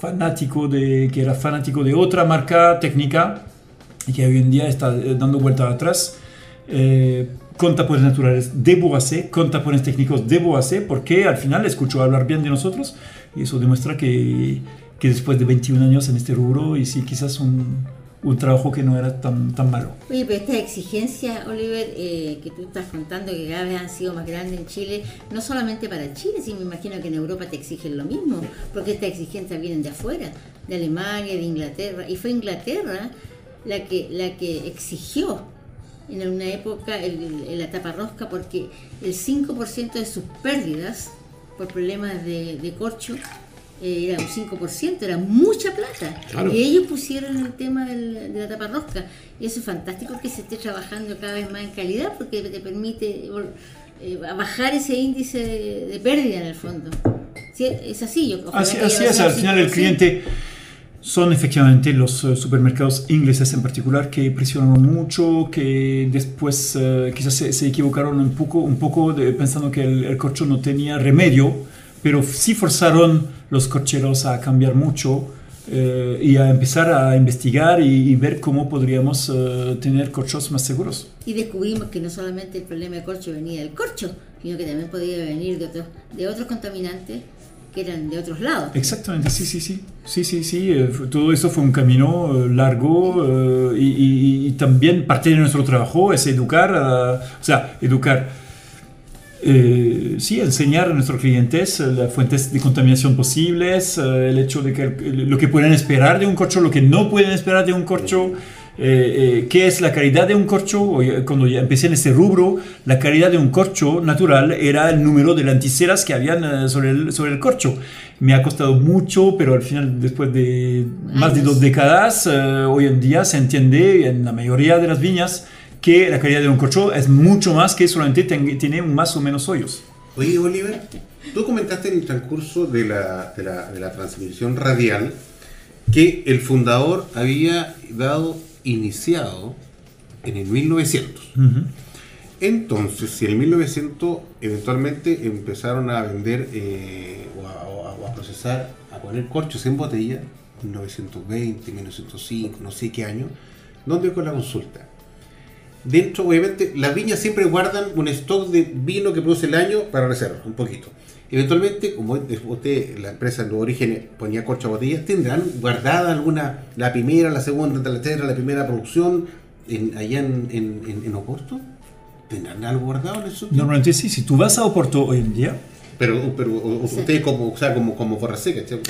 fanático de, que era fanático de otra marca técnica y que hoy en día está eh, dando vuelta atrás eh, con tapones naturales de Boacé, con tapones técnicos de Boacé, porque al final escuchó hablar bien de nosotros y eso demuestra que, que después de 21 años en este rubro y sí quizás un, un trabajo que no era tan, tan malo. Oye, pero estas exigencias, Oliver, eh, que tú estás contando que cada vez han sido más grandes en Chile, no solamente para Chile, sino me imagino que en Europa te exigen lo mismo, porque estas exigencias vienen de afuera, de Alemania, de Inglaterra, y fue Inglaterra la que, la que exigió en una época el, la tapa rosca, porque el 5% de sus pérdidas por problemas de corcho eh, era un 5%, era mucha plata. Claro. Y ellos pusieron el tema del- de la tapa rosca. Y eso es fantástico que se esté trabajando cada vez más en calidad porque te permite eh, bajar ese índice de, de pérdida en el fondo. Sí, es así, yo Así, así es, al final el 5%. cliente son efectivamente los eh, supermercados ingleses en particular que presionaron mucho, que después eh, quizás se, se equivocaron un poco, un poco de- pensando que el, el corcho no tenía remedio, pero sí forzaron los cocheros a cambiar mucho eh, y a empezar a investigar y, y ver cómo podríamos eh, tener corchos más seguros. Y descubrimos que no solamente el problema de corcho venía del corcho, sino que también podía venir de otros, de otros contaminantes que eran de otros lados. Exactamente, sí, sí, sí. Sí, sí, sí. eh, todo eso fue un camino eh, largo eh, y, y- y también parte de nuestro trabajo es educar, a- o sea, educar, eh, sí, enseñar a nuestros clientes eh, las fuentes de contaminación posibles, eh, el hecho de que lo que pueden esperar de un corcho, lo que no pueden esperar de un corcho. eh, eh, qué es la calidad de un corcho. Cuando ya empecé en ese rubro, la calidad de un corcho natural era el número de lanticeras que habían eh, sobre, el, sobre el corcho. Me ha costado mucho, pero al final, después de más de dos décadas, eh, hoy en día se entiende en la mayoría de las viñas que la calidad de un corcho es mucho más que solamente tiene más o menos hoyos. Oye, Oliver, tú comentaste en el transcurso de la, de la, de la transmisión radial que el fundador había dado iniciado en el 1900. Ujú. Entonces, si en 1900 eventualmente empezaron a vender eh, o, a, o a- o a procesar, a poner corchos en botella, 1920, 1905, no sé qué año, ¿dónde con la consulta? Dentro, obviamente, las viñas siempre guardan un stock de vino que produce el año para reserva, un poquito. Eventualmente, como usted, la empresa de origen ponía corcho a botella, ¿tendrán guardada alguna, la primera, la segunda, la tercera, la primera producción en- allá en, en, en- en Oporto? ¿Tendrán algo guardado en eso? Normalmente sí, si tú vas a Oporto hoy en día, Pero, pero usted como, o sea, como, como Borracé, ¿cachai?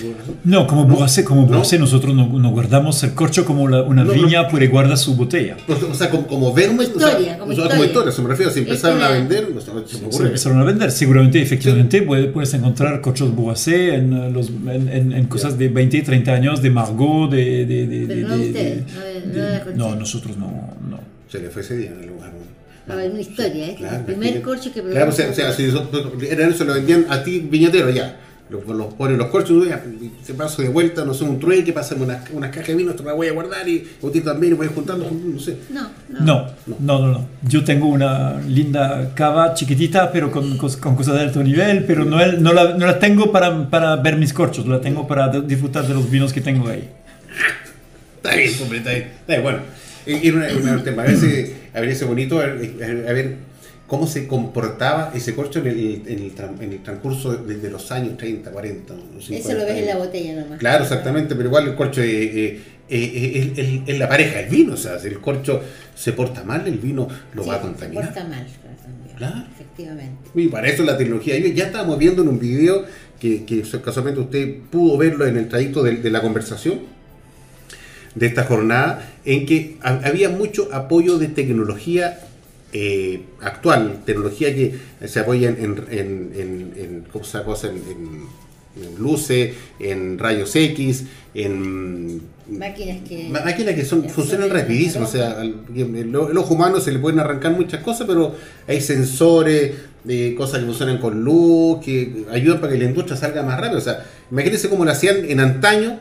No, como Borracé, como Borracé, nosotros no, no, guardamos el corcho como la, una No, viña no. puede guardar su botella. O sea, como, como ver, Como o sea, historia, como o sea, historia. historia, se me refiero, si empezaron a Historia. vender, no sé, se me Se empezaron a vender. Seguramente, efectivamente, puede- puedes encontrar corchos Bourracé en, eh, los, en, en- en cosas de 20 y 30 años, de Margot, de... de, de- Pero de- no de- ustedes, de- no no no, nosotros no. no. Se le fue ese día en el lugar. ¿No? A ver, una historia, ¿eh? Claro, el primer corcho que probé. Claro, o sea, o sea, si eso, eran eso, lo vendían a ti, viñatero, ya. Los, los ponen los corchos, ya, y se paso de vuelta, no sé, un trueque, pasan unas, unas cajas de vino, esto la voy a guardar y usted también, y voy juntando, no sé. No, no. No, no, no, no. Yo tengo una linda cava chiquitita, pero con, con cosas de alto nivel, pero no, el- no, la, no la tengo para, para ver mis corchos, la tengo para disfrutar de los vinos que tengo ahí. Está bien, hombre, está bien. Está bien, bueno. Era una- un tema. A veces, a ver, ese bonito, a ver, a ver cómo se comportaba ese corcho en el, en el, tran- en el transcurso de, de los años 30, 40, los 50. Eso lo ves en la botella nomás. Claro, exactamente, pero igual el corcho eh, eh, eh, es, es- es la pareja, el vino, o sea, si el corcho se porta mal, el vino lo Sí, va a se contaminar. porta mal, claro, también. Claro. Efectivamente. Y para eso la tecnología. Ya estábamos viendo en un video que, que casualmente usted pudo verlo en el trayecto de, de la conversación de esta jornada, en que ha- había mucho apoyo de tecnología eh, actual, tecnología que se apoya en, en, en, en- luces, en rayos X, en Máquinas que. Máquinas que son, funcionan rapidísimo, o sea, al- el, el ojo humano se le pueden arrancar muchas cosas, pero hay sensores, de cosas que funcionan con luz, que ayudan para que la industria salga más rápido. O sea, imagínense cómo lo hacían en antaño,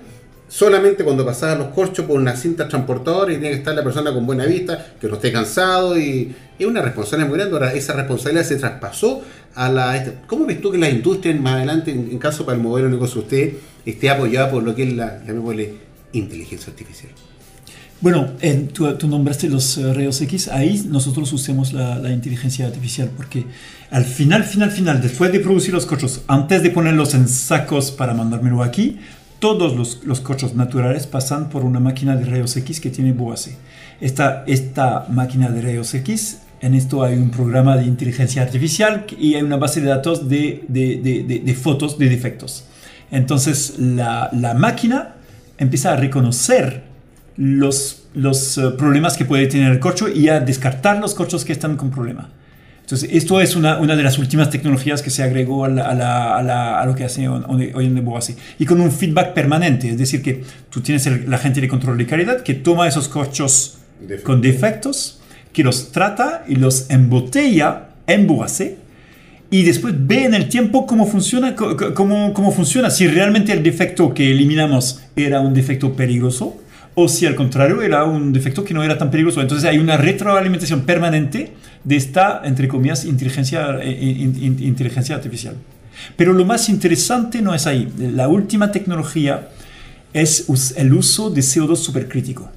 solamente cuando pasaban los corchos por una cinta transportadora y tenía que estar la persona con buena vista, que no esté cansado y es una responsabilidad muy grande. Ahora, esa responsabilidad se traspasó a la... esta- ¿Cómo ves tú que la industria más adelante, en, en caso para el modelo de negocio usted, esté apoyada por lo que es la, llamémosle, inteligencia artificial? Bueno, en- tú, tú nombraste los eh, rayos X, ahí nosotros usamos la, la inteligencia artificial porque al final, final, final, después de producir los cochos, antes de ponerlos en sacos para mandármelo aquí, todos los, los cochos naturales pasan por una máquina de rayos X que tiene Boase. Esta, esta máquina de rayos X, en esto hay un programa de inteligencia artificial y hay una base de datos de, de, fotos de defectos. Entonces la, la máquina empieza a reconocer los, los eh, problemas que puede tener el corcho y a descartar los corchos que están con problema. Entonces, esto es una, una de las últimas tecnologías que se agregó a, la- a la- a la- a lo que hace hoy en Boase. Y con un feedback permanente, es decir, que tú tienes el, la gente de control de calidad que toma esos corchos con defectos, que los trata y los embotella en Boase y después ve en el tiempo cómo funciona, cómo, cómo funciona, si realmente el defecto que eliminamos era un defecto peligroso o si al contrario era un defecto que no era tan peligroso. Entonces hay una retroalimentación permanente de esta, entre comillas, inteligencia, eh, in- inteligencia artificial. Pero lo más interesante no es ahí. La última tecnología es el uso de CO2 supercrítico.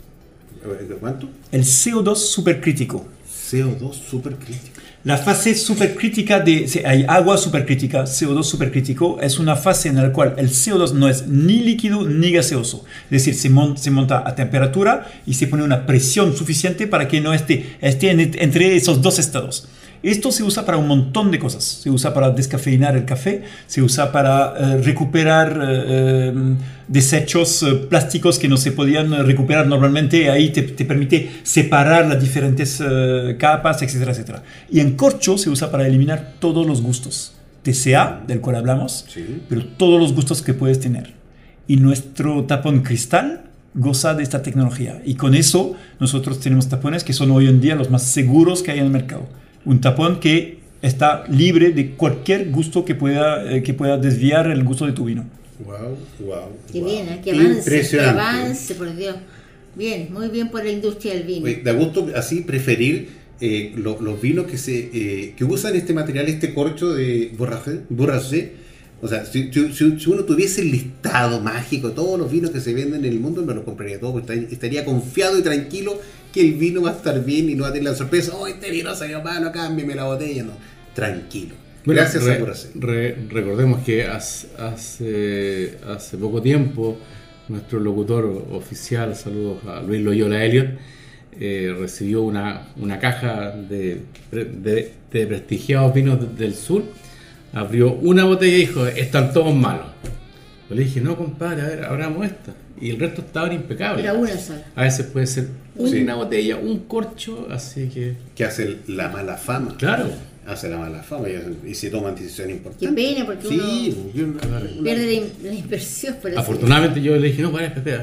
¿Cuánto? El CO2 supercrítico. CO2 super crítico. La fase supercrítica de se- hay agua supercrítica, CO2 supercrítico, es una fase en la cual el CO2 no es ni líquido ni gaseoso. Es decir, se, mon- se monta a temperatura y se pone una presión suficiente para que no esté, esté en- entre esos dos estados. Esto se usa para un montón de cosas. Se usa para descafeinar el café, se usa para eh, recuperar eh, eh, desechos eh, plásticos que no se podían eh, recuperar normalmente. Ahí te, te permite separar las diferentes eh, capas, etcétera, etcétera. Y en corcho se usa para eliminar todos los gustos. TCA, del cual hablamos, Sí. pero todos los gustos que puedes tener. Y nuestro tapón cristal goza de esta tecnología. Y con eso nosotros tenemos tapones que son hoy en día los más seguros que hay en el mercado. Un tapón que está libre de cualquier gusto que pueda, eh, que pueda desviar el gusto de tu vino. Wow, wow. Qué wow. bien, ¿eh? que avance, que Impresionante. avance, por Dios. Bien, muy bien por la industria del vino. Oye, Da gusto así preferir eh, lo- los vinos que se eh, que usan este material, este corcho de borragé. O sea, si, si- si- uno tuviese el listado mágico de todos los vinos que se venden en el mundo, me los compraría todo, porque estaría- estaría confiado y tranquilo que el vino va a estar bien y no va a tener la sorpresa, oh, este vino salió malo, cámbiame la botella, no. Tranquilo. Bueno, Gracias re- a re- recordemos que hace, hace, hace poco tiempo nuestro locutor oficial, saludos a Luis Loyola Elliot, eh, recibió una, una caja de, de, de prestigiados vinos de- del sur, abrió una botella y dijo, están todos malos. Yo le dije, no, compadre, a ver, abramos esta. Y el resto estaban impecables. Era una sola. A veces puede ser Sí. una botella, un corcho, así que... Que hace la mala fama. Claro. Hace la mala fama y, y se toman decisiones importantes. Qué pena, porque Sí, uno yo no- pierde la, la inversión. Por así Afortunadamente yo le dije, no, para, Pepe,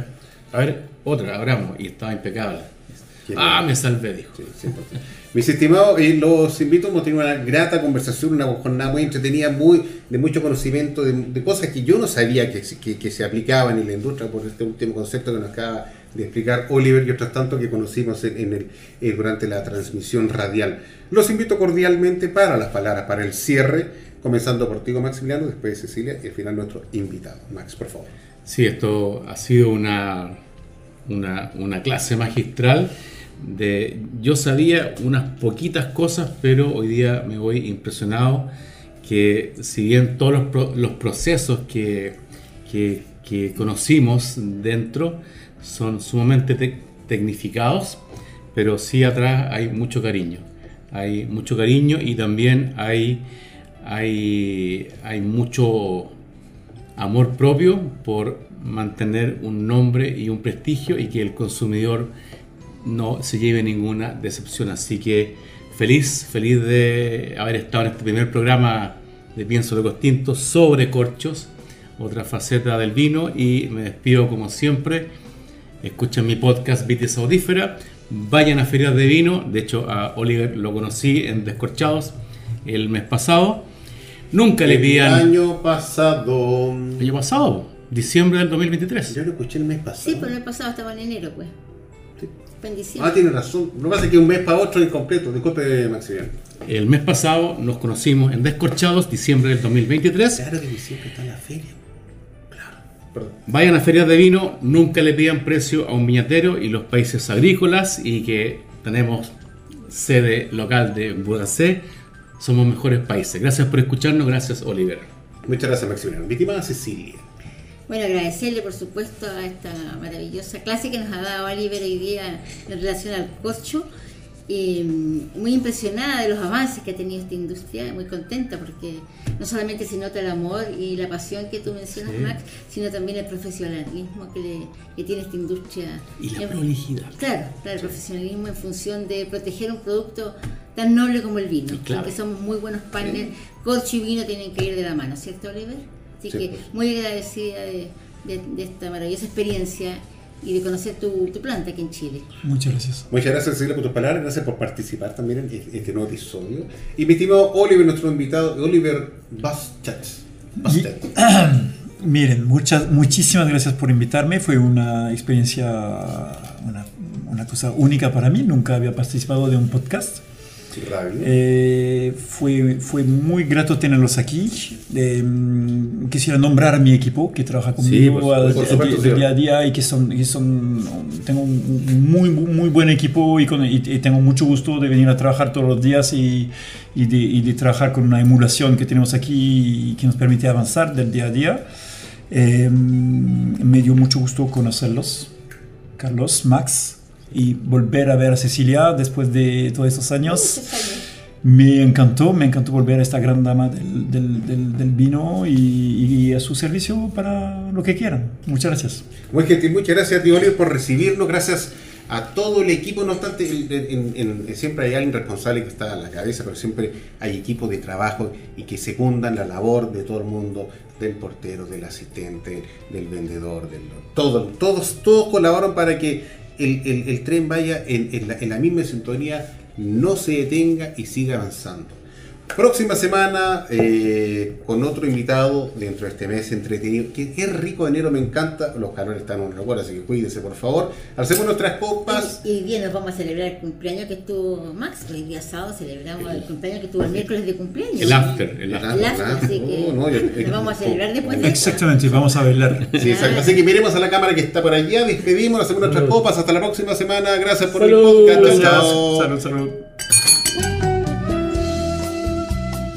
a ver, otra, abramos. Y estaba impecable. Ah, me salvé, dijo. Sí, sí. Mis estimados, eh, los invito a tener una grata conversación, una jornada muy entretenida, muy de mucho conocimiento, de, de cosas que yo no sabía que, se- que, que se aplicaban en la industria por este último concepto que nos acaba de explicar Oliver y otros tantos que conocimos en, en el, eh, durante la transmisión radial. Los invito cordialmente para las palabras, para el cierre, comenzando por ti, Maximiliano, después de Cecilia y al final nuestro invitado. Max, por favor. Sí, esto ha sido una, una, clase magistral. De, yo sabía unas poquitas cosas, pero hoy día me voy impresionado que si bien todos los, los procesos que, que- conocimos dentro son sumamente tec- tecnificados, pero sí atrás hay mucho cariño. Hay mucho cariño y también hay, hay, hay mucho amor propio por mantener un nombre y un prestigio y que el consumidor no se lleve ninguna decepción. Así que feliz, feliz de haber estado en este primer programa de Pienso de Costinto sobre corchos, otra faceta del vino y me despido como siempre. Escuchen mi podcast Vitis Audífera, vayan a ferias de vino, de hecho a Oliver lo conocí en Descorchados el mes pasado. Nunca le pidan año pasado. el año pasado, diciembre del 2023. Yo lo escuché el mes pasado. Sí, pero el pasado estaba en enero, pues. Sí. En diciembre. Ah, tiene razón. Lo que pasa que un mes para otro es incompleto. Disculpe, Maximiliano. El mes pasado nos conocimos en Descorchados, diciembre del 2023. Claro que siempre está en la feria. Claro. Perdón. Vayan a ferias de vino, nunca le pidan precio a un viñatero y los países agrícolas y que tenemos sede local de Budapest, somos mejores países. Gracias por escucharnos, gracias Oliver. Muchas gracias, Maximiliano. Mi estimada Cecilia. Bueno, agradecerle por supuesto a esta maravillosa clase que nos ha dado Oliver hoy día en relación al corcho. Y, mm, muy impresionada de los avances que ha tenido esta industria, muy contenta porque no solamente se nota el amor y la pasión que tú mencionas, Sí. Max, sino también el profesionalismo que, le- que tiene esta industria. Y la En- prolijidad. Claro, claro, el profesionalismo en función de proteger un producto tan noble como el vino. Y claro. Porque somos muy buenos partners, corcho y vino tienen que ir de la mano, ¿cierto, Oliver? Así Sí, que pues. muy agradecida de, de- de esta maravillosa experiencia y de conocer tu, tu planta aquí en Chile. Muchas gracias. Muchas gracias, Cecilia, por tus palabras. Gracias por participar también en este este nuevo episodio. Y mi estimado Oliver, nuestro invitado, Oliver. Bastet. <clears throat> Miren, muchas, muchísimas gracias por invitarme. Fue una experiencia, una, una cosa única para mí. Nunca había participado de un podcast. Eh, fue, fue muy grato tenerlos aquí. Eh, quisiera nombrar a mi equipo que trabaja conmigo por supuesto, al señor. día a día y que son, que son tengo un muy, muy buen equipo y, con- y- y tengo mucho gusto de venir a trabajar todos los días y, y de, y de trabajar con una emulación que tenemos aquí y que nos permite avanzar del día a día. Eh, me dio mucho gusto conocerlos, Carlos, Max, y volver a ver a Cecilia después de todos estos años. Me encantó, me encantó volver a esta gran dama del, del- del- del vino y, y a su servicio para lo que quieran. Muchas gracias. Muy gentil, muchas gracias Oliver, por recibirnos. Gracias a todo el equipo. No obstante, en- en- en- siempre hay alguien responsable que está a la cabeza, pero siempre hay equipos de trabajo y que secundan la labor de todo el mundo, del portero, del asistente, del vendedor, del todo, todos, todos colaboran para que el, el- tren vaya en, en la, en la misma sintonía, no se detenga y siga avanzando. Próxima semana eh, con otro invitado dentro de este mes entretenido. Que es rico enero, me encanta. Los calores están en recuerdo, así que cuídense por favor. Hacemos nuestras copas. Y hoy día nos vamos a celebrar el cumpleaños que estuvo Max, hoy día sábado celebramos el cumpleaños que tuvo el miércoles de cumpleaños. El after, el after. El after, así que no, yo- lo vamos a celebrar después de. Exactamente, vamos a bailar. Sí, exacto. Así que miremos a la cámara que está por allá, despedimos, hacemos nuestras copas. Hasta la próxima semana. Gracias por Salud. el podcast. Chao. Salud, salud.